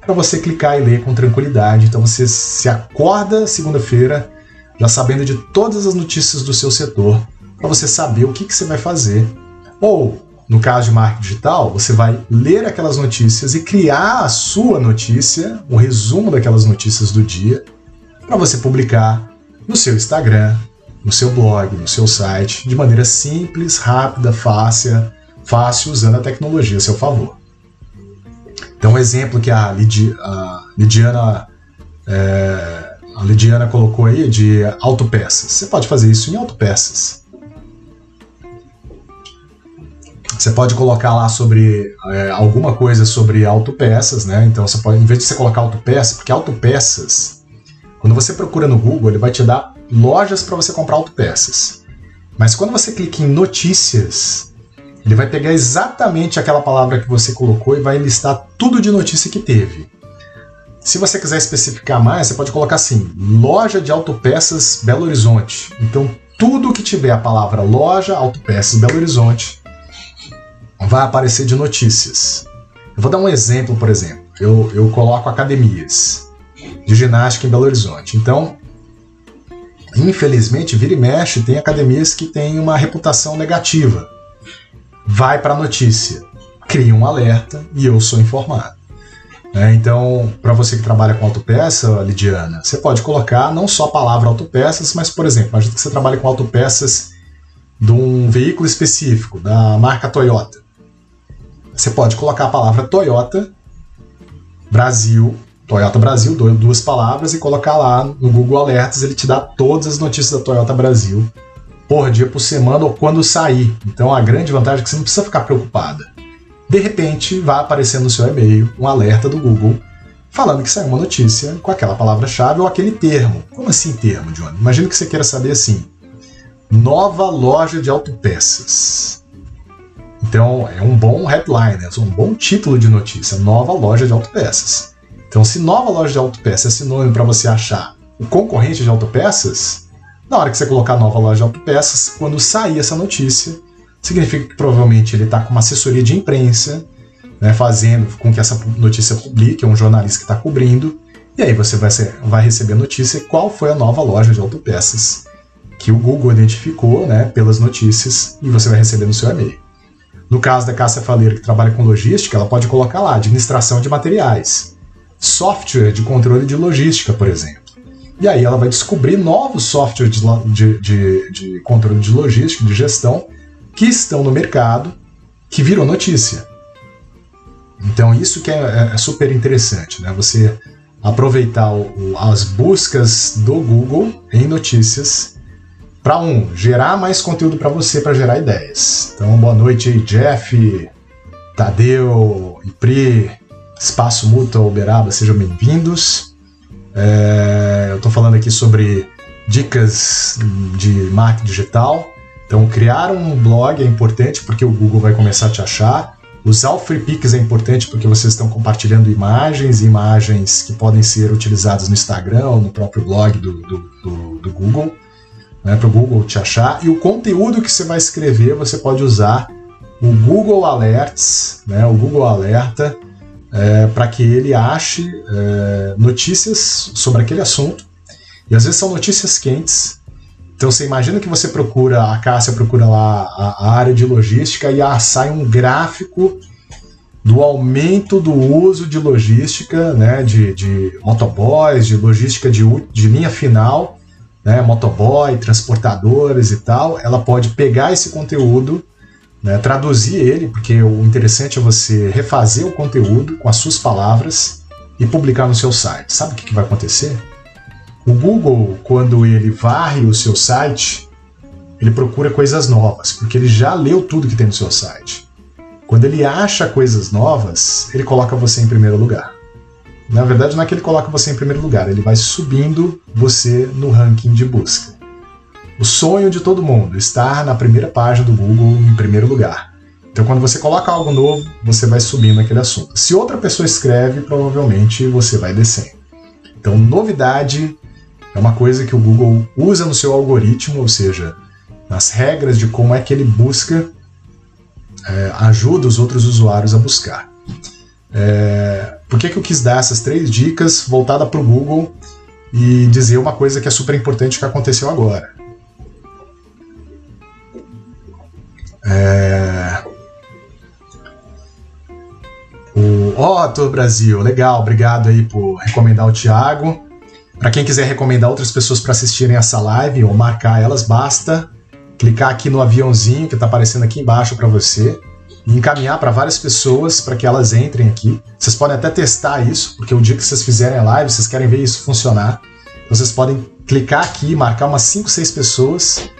para você clicar e ler com tranquilidade. Então você se acorda segunda-feira já sabendo de todas as notícias do seu setor, para você saber o que, que você vai fazer. Ou, no caso de marketing digital, você vai ler aquelas notícias e criar a sua notícia, o um resumo daquelas notícias do dia, para você publicar no seu Instagram, no seu blog, no seu site, de maneira simples, rápida, fácil, fácil usando a tecnologia a seu favor. Então, um exemplo que a, Lidi, a Lidiana é, a Lidiana colocou aí de autopeças. Você pode fazer isso em autopeças. Você pode colocar lá sobre é, alguma coisa sobre autopeças, né? Então você pode, em vez de você colocar autopeças, porque autopeças, quando você procura no Google, ele vai te dar lojas para você comprar autopeças. Mas quando você clica em notícias, ele vai pegar exatamente aquela palavra que você colocou e vai listar tudo de notícia que teve. Se você quiser especificar mais, você pode colocar assim: loja de autopeças Belo Horizonte. Então, tudo que tiver a palavra loja, autopeças Belo Horizonte vai aparecer de notícias. Eu vou dar um exemplo, por exemplo. Eu, eu coloco academias de ginástica em Belo Horizonte. Então, infelizmente, vira e mexe, tem academias que têm uma reputação negativa. Vai para a notícia, cria um alerta e eu sou informado. É, então, para você que trabalha com autopeça, Lidiana, você pode colocar não só a palavra autopeças, mas, por exemplo, imagina que você trabalha com autopeças de um veículo específico, da marca Toyota. Você pode colocar a palavra Toyota Brasil, Toyota Brasil, duas palavras, e colocar lá no Google Alertas, ele te dá todas as notícias da Toyota Brasil por dia, por semana ou quando sair. Então a grande vantagem é que você não precisa ficar preocupada de repente vai aparecer no seu e-mail um alerta do Google falando que saiu uma notícia com aquela palavra-chave ou aquele termo. Como assim termo, Johnny? Imagina que você queira saber assim: nova loja de autopeças. Então é um bom headline, é um bom título de notícia, nova loja de autopeças. Então, se nova loja de autopeças é sinônimo para você achar o concorrente de autopeças, na hora que você colocar nova loja de autopeças, quando sair essa notícia, significa que provavelmente ele está com uma assessoria de imprensa, né, fazendo com que essa notícia publique, é um jornalista que está cobrindo, e aí você vai, ser, vai receber a notícia qual foi a nova loja de autopeças que o Google identificou né, pelas notícias e você vai receber no seu e-mail. No caso da Cássia Faleiro, que trabalha com logística, ela pode colocar lá administração de materiais, software de controle de logística, por exemplo. E aí ela vai descobrir novos softwares de, de, de controle de logística, de gestão, que estão no mercado, que virou notícia. Então isso que é, é, é super interessante, né? Você aproveitar o, as buscas do Google em notícias para um gerar mais conteúdo para você para gerar ideias. Então boa noite aí, Jeff, Tadeu, Ipri, Espaço Mútuo Uberaba, sejam bem-vindos. É, eu estou falando aqui sobre dicas de marketing digital. Então, criar um blog é importante porque o Google vai começar a te achar. Usar o FreePix é importante porque vocês estão compartilhando imagens, imagens que podem ser utilizadas no Instagram ou no próprio blog do, do, do, do Google, né, para o Google te achar. E o conteúdo que você vai escrever, você pode usar o Google Alerts, né, o Google Alerta, é, para que ele ache é, notícias sobre aquele assunto. E às vezes são notícias quentes então você imagina que você procura, a Cássia procura lá a, área de logística e ah, sai um gráfico do aumento do uso de logística, né, de, de motoboys, de logística de, de linha final, né, motoboy, transportadores e tal, ela pode pegar esse conteúdo, né, traduzir ele, porque o interessante é você refazer o conteúdo com as suas palavras e publicar no seu site. Sabe o que, que vai acontecer? O Google, quando ele varre o seu site, ele procura coisas novas, porque ele já leu tudo que tem no seu site. Quando ele acha coisas novas, ele coloca você em primeiro lugar. Na verdade, não é que ele coloca você em primeiro lugar, ele vai subindo você no ranking de busca. O sonho de todo mundo estar na primeira página do Google em primeiro lugar. Então, quando você coloca algo novo, você vai subindo naquele assunto. Se outra pessoa escreve, provavelmente você vai descendo. Então, novidade é uma coisa que o Google usa no seu algoritmo, ou seja, nas regras de como é que ele busca, é, ajuda os outros usuários a buscar. É, por que, que eu quis dar essas três dicas voltada para o Google e dizer uma coisa que é super importante que aconteceu agora? É... O Otto Brasil, legal, obrigado aí por recomendar o Thiago. Para quem quiser recomendar outras pessoas para assistirem essa live ou marcar elas, basta clicar aqui no aviãozinho que está aparecendo aqui embaixo para você e encaminhar para várias pessoas para que elas entrem aqui. Vocês podem até testar isso, porque o dia que vocês fizerem a live, vocês querem ver isso funcionar. Vocês podem clicar aqui, marcar umas 5, 6 pessoas.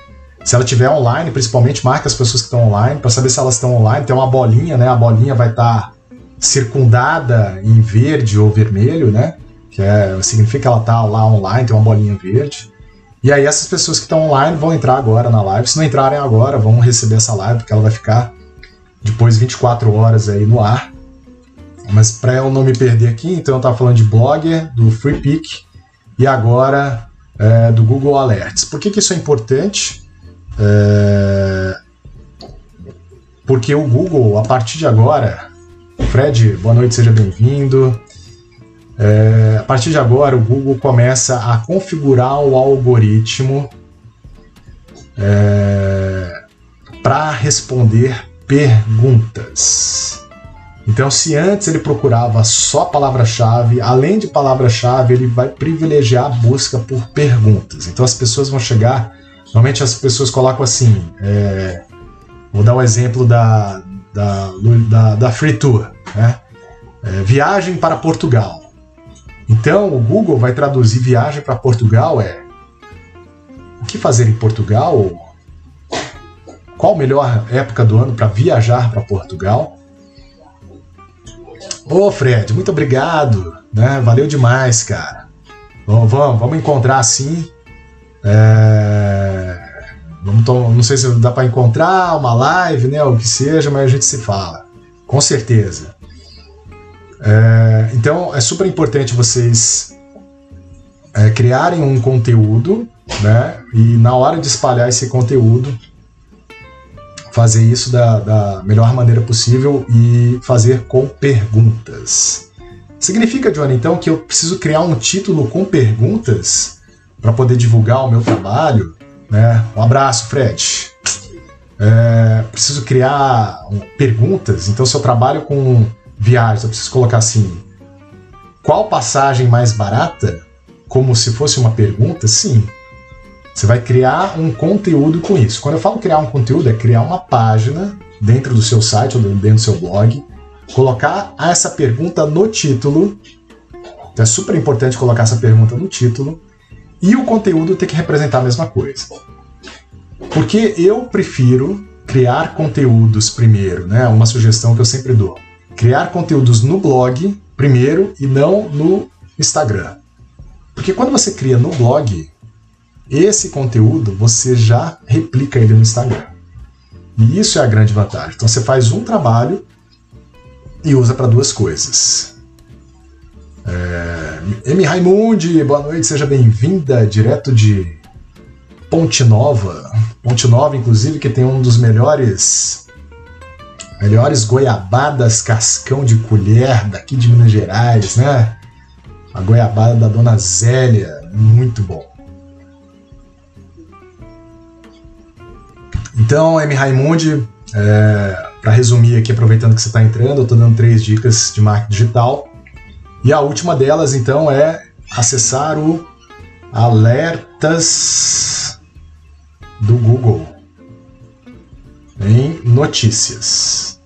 Se ela estiver online, principalmente marque as pessoas que estão online para saber se elas estão online. Tem uma bolinha, né? A bolinha vai estar tá circundada em verde ou vermelho, né? Que é, significa que ela está lá online, tem uma bolinha verde. E aí essas pessoas que estão online vão entrar agora na live. Se não entrarem agora, vão receber essa live, porque ela vai ficar depois 24 horas aí no ar. Mas para eu não me perder aqui, então eu estava falando de Blogger, do FreePick e agora é, do Google Alerts. Por que, que isso é importante? É... Porque o Google, a partir de agora, Fred, boa noite, seja bem-vindo. É... A partir de agora, o Google começa a configurar o algoritmo é... para responder perguntas. Então, se antes ele procurava só palavra-chave, além de palavra-chave, ele vai privilegiar a busca por perguntas. Então, as pessoas vão chegar. Normalmente, as pessoas colocam assim. É, vou dar o um exemplo da, da, da, da Free Tour, né? É, viagem para Portugal. Então, o Google vai traduzir viagem para Portugal é o que fazer em Portugal? Qual a melhor época do ano para viajar para Portugal? Ô, Fred, muito obrigado, né? Valeu demais, cara. Vamos, vamos, vamos encontrar assim. É... Vamos não sei se dá para encontrar uma live, né? O que seja, mas a gente se fala. Com certeza. É... Então, é super importante vocês é, criarem um conteúdo, né? E na hora de espalhar esse conteúdo, fazer isso da, da melhor maneira possível e fazer com perguntas. Significa, Johnny, então, que eu preciso criar um título com perguntas para poder divulgar o meu trabalho? Né? Um abraço, Fred. É, preciso criar perguntas. Então, se eu trabalho com viagens, eu preciso colocar assim: qual passagem mais barata? Como se fosse uma pergunta? Sim. Você vai criar um conteúdo com isso. Quando eu falo criar um conteúdo, é criar uma página dentro do seu site ou dentro do seu blog, colocar essa pergunta no título. É super importante colocar essa pergunta no título. E o conteúdo tem que representar a mesma coisa. Porque eu prefiro criar conteúdos primeiro, né? Uma sugestão que eu sempre dou. Criar conteúdos no blog primeiro e não no Instagram. Porque quando você cria no blog, esse conteúdo você já replica ele no Instagram. E isso é a grande vantagem. Então você faz um trabalho e usa para duas coisas. É... M. Raimundi, boa noite, seja bem-vinda, direto de Ponte Nova. Ponte Nova, inclusive, que tem um dos melhores melhores goiabadas cascão de colher daqui de Minas Gerais, né? A goiabada da Dona Zélia, muito bom. Então, M. Raimundi, é, para resumir aqui, aproveitando que você está entrando, eu estou dando três dicas de marketing digital. E a última delas, então, é acessar o Alertas do Google em Notícias.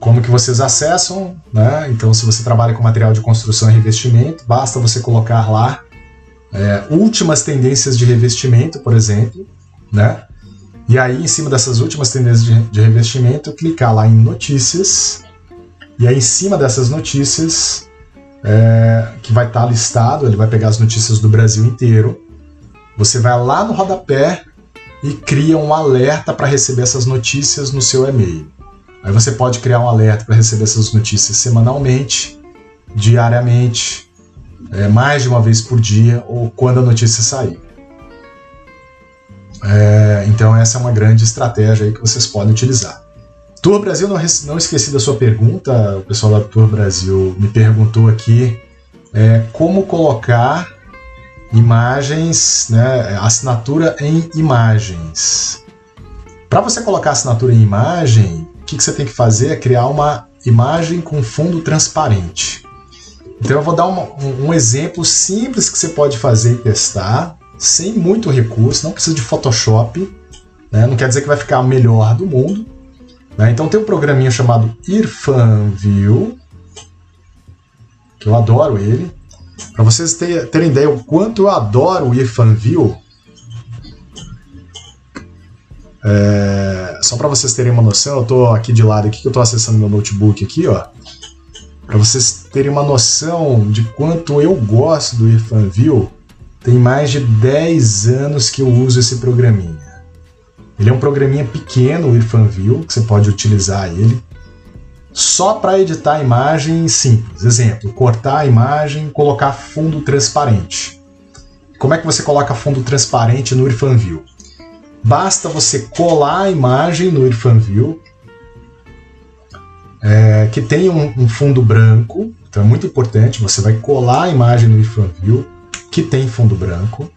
Como que vocês acessam? Né? Então, se você trabalha com material de construção e revestimento, basta você colocar lá é, últimas tendências de revestimento, por exemplo, né? E aí, em cima dessas últimas tendências de, de revestimento, clicar lá em notícias. E aí, em cima dessas notícias, é, que vai estar tá listado, ele vai pegar as notícias do Brasil inteiro. Você vai lá no rodapé e cria um alerta para receber essas notícias no seu e-mail. Aí você pode criar um alerta para receber essas notícias semanalmente, diariamente, é, mais de uma vez por dia ou quando a notícia sair. É, então essa é uma grande estratégia aí que vocês podem utilizar. Tour Brasil, não, não esqueci da sua pergunta, o pessoal da Tour Brasil me perguntou aqui é, como colocar imagens, né, assinatura em imagens. Para você colocar assinatura em imagem, o que, que você tem que fazer é criar uma imagem com fundo transparente. Então eu vou dar um, um exemplo simples que você pode fazer e testar sem muito recurso, não precisa de Photoshop, né? não quer dizer que vai ficar o melhor do mundo. Né? Então tem um programinha chamado IrfanView, que eu adoro ele. Para vocês terem ideia o quanto eu adoro o IrfanView, É, só para vocês terem uma noção, eu estou aqui de lado aqui que eu estou acessando meu notebook aqui, ó. Para vocês terem uma noção de quanto eu gosto do IrfanView, tem mais de 10 anos que eu uso esse programinha. Ele é um programinha pequeno, o IrfanView, que você pode utilizar ele só para editar imagem simples. Exemplo, cortar a imagem, colocar fundo transparente. Como é que você coloca fundo transparente no IrfanView? Basta você colar a imagem no IrfanView, é, que tem um, um, fundo branco, então é muito importante, você vai colar a imagem no IrfanView, que tem fundo branco,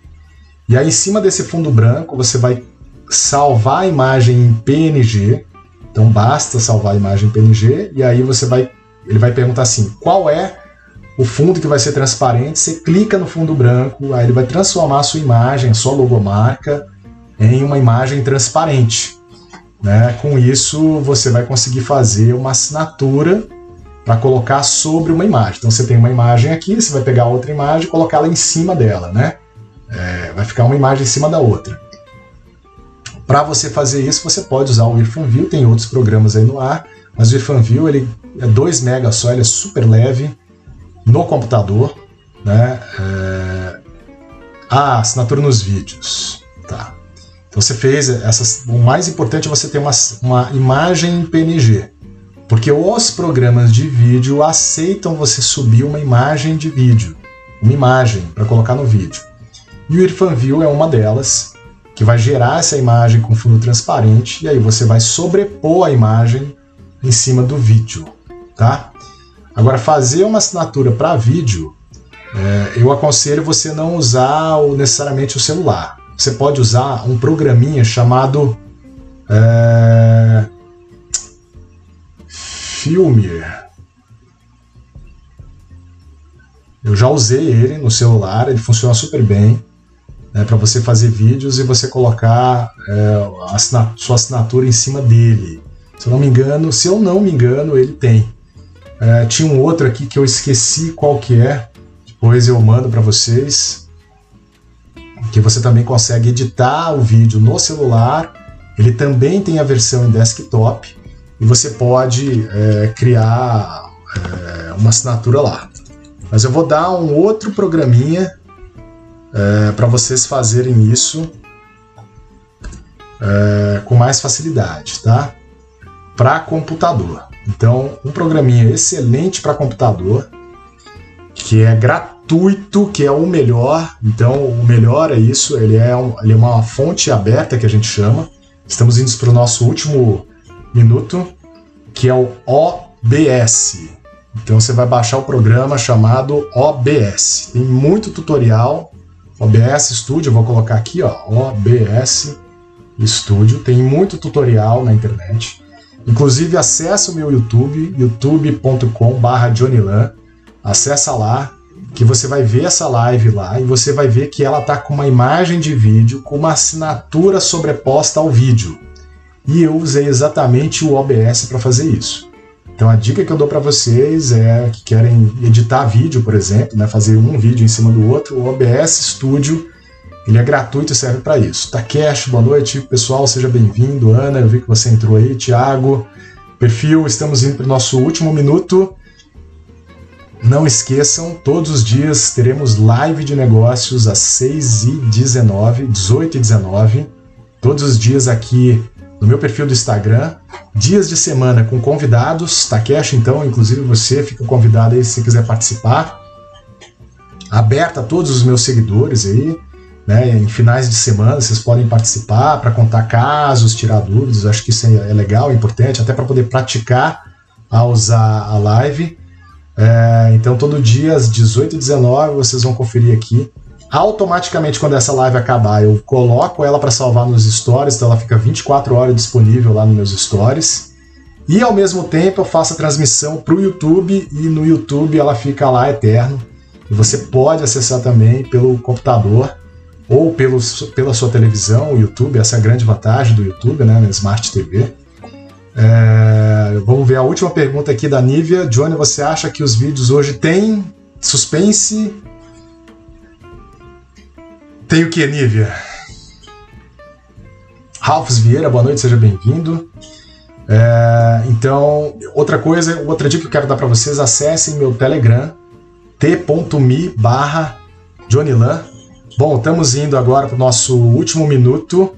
e aí em cima desse fundo branco você vai salvar a imagem em PNG, então basta salvar a imagem em PNG, e aí você vai, ele vai perguntar assim, qual é o fundo que vai ser transparente, você clica no fundo branco, aí ele vai transformar a sua imagem, a sua logomarca, em uma imagem transparente. Né? Com isso, você vai conseguir fazer uma assinatura para colocar sobre uma imagem. Então, você tem uma imagem aqui, você vai pegar outra imagem e colocá-la em cima dela, né? É, vai ficar uma imagem em cima da outra. Para você fazer isso, você pode usar o IrfanView, tem outros programas aí no ar, mas o IrfanView ele é 2 MB só, ele é super leve no computador, né? É... Ah, assinatura nos vídeos, tá? Então você fez essas. O mais importante é você ter uma, uma imagem em PNG. Porque os programas de vídeo aceitam você subir uma imagem de vídeo, uma imagem para colocar no vídeo. E o IrfanView é uma delas, que vai gerar essa imagem com fundo transparente e aí você vai sobrepor a imagem em cima do vídeo, tá? Agora fazer uma assinatura para vídeo, é, eu aconselho você não usar o, necessariamente o celular você pode usar um programinha chamado é, Filmier. Eu já usei ele no celular, ele funciona super bem né, para você fazer vídeos e você colocar é, a sua assinatura em cima dele. Se eu não me engano, se eu não me engano, ele tem. É, tinha um outro aqui que eu esqueci qual que é. Depois eu mando para vocês que você também consegue editar o vídeo no celular. Ele também tem a versão em desktop e você pode é, criar é, uma assinatura lá. Mas eu vou dar um outro programinha é, para vocês fazerem isso é, com mais facilidade, tá? Para computador. Então, um programinha excelente para computador que é gratuito, que é o melhor. Então, o melhor é isso, ele é, um, ele é uma fonte aberta que a gente chama. Estamos indo para o nosso último minuto, que é o OBS. Então, você vai baixar o programa chamado OBS. Tem muito tutorial. OBS Studio, vou colocar aqui, ó, OBS Studio. Tem muito tutorial na internet. Inclusive, acesse o meu YouTube, youtube.com/johnnylan Acessa lá que você vai ver essa live lá e você vai ver que ela tá com uma imagem de vídeo com uma assinatura sobreposta ao vídeo. E eu usei exatamente o OBS para fazer isso. Então a dica que eu dou para vocês é que querem editar vídeo, por exemplo, né, fazer um vídeo em cima do outro, o OBS Studio ele é gratuito e serve para isso. Takeshi, boa noite, pessoal, seja bem-vindo. Ana, eu vi que você entrou aí. Tiago, perfil, estamos indo para o nosso último minuto. Não esqueçam, todos os dias teremos live de negócios às 6 e 19, 18 e 19. Todos os dias aqui no meu perfil do Instagram. Dias de semana com convidados. Takeshi, então, inclusive você fica convidado aí se quiser participar. Aberta a todos os meus seguidores aí. Né, em finais de semana vocês podem participar para contar casos, tirar dúvidas. Acho que isso é legal, é importante, até para poder praticar a usar a live. É, então, todo dia às 18 e 19 vocês vão conferir aqui. Automaticamente, quando essa live acabar, eu coloco ela para salvar nos stories, então ela fica 24 horas disponível lá nos meus stories. E ao mesmo tempo eu faço a transmissão para o YouTube e no YouTube ela fica lá eterno. E você pode acessar também pelo computador ou pelo, pela sua televisão, o YouTube, essa é a grande vantagem do YouTube, né, na Smart TV. É, vamos ver a última pergunta aqui da Nívia. Johnny, você acha que os vídeos hoje têm suspense? Tem o que, Nívia? Ralphs Vieira, boa noite, seja bem-vindo. É, então, outra coisa, outra dica que eu quero dar para vocês, acessem meu Telegram, t.me barra. Bom, estamos indo agora para o nosso último minuto,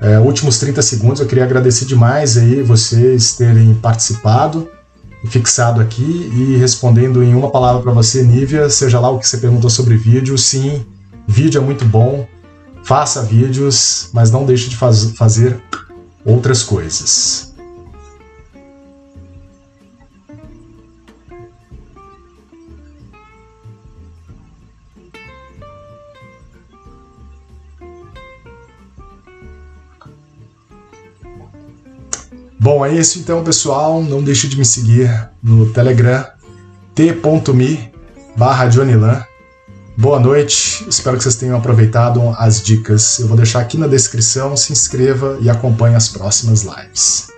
é, últimos 30 segundos. Eu queria agradecer demais aí vocês terem participado, fixado aqui e respondendo em uma palavra para você, Nívia, seja lá o que você perguntou sobre vídeo. Sim, vídeo é muito bom, faça vídeos, mas não deixe de faz fazer outras coisas. Bom, é isso então, pessoal. Não deixe de me seguir no Telegram, t.me barra Boa noite, espero que vocês tenham aproveitado as dicas. Eu vou deixar aqui na descrição, se inscreva e acompanhe as próximas lives.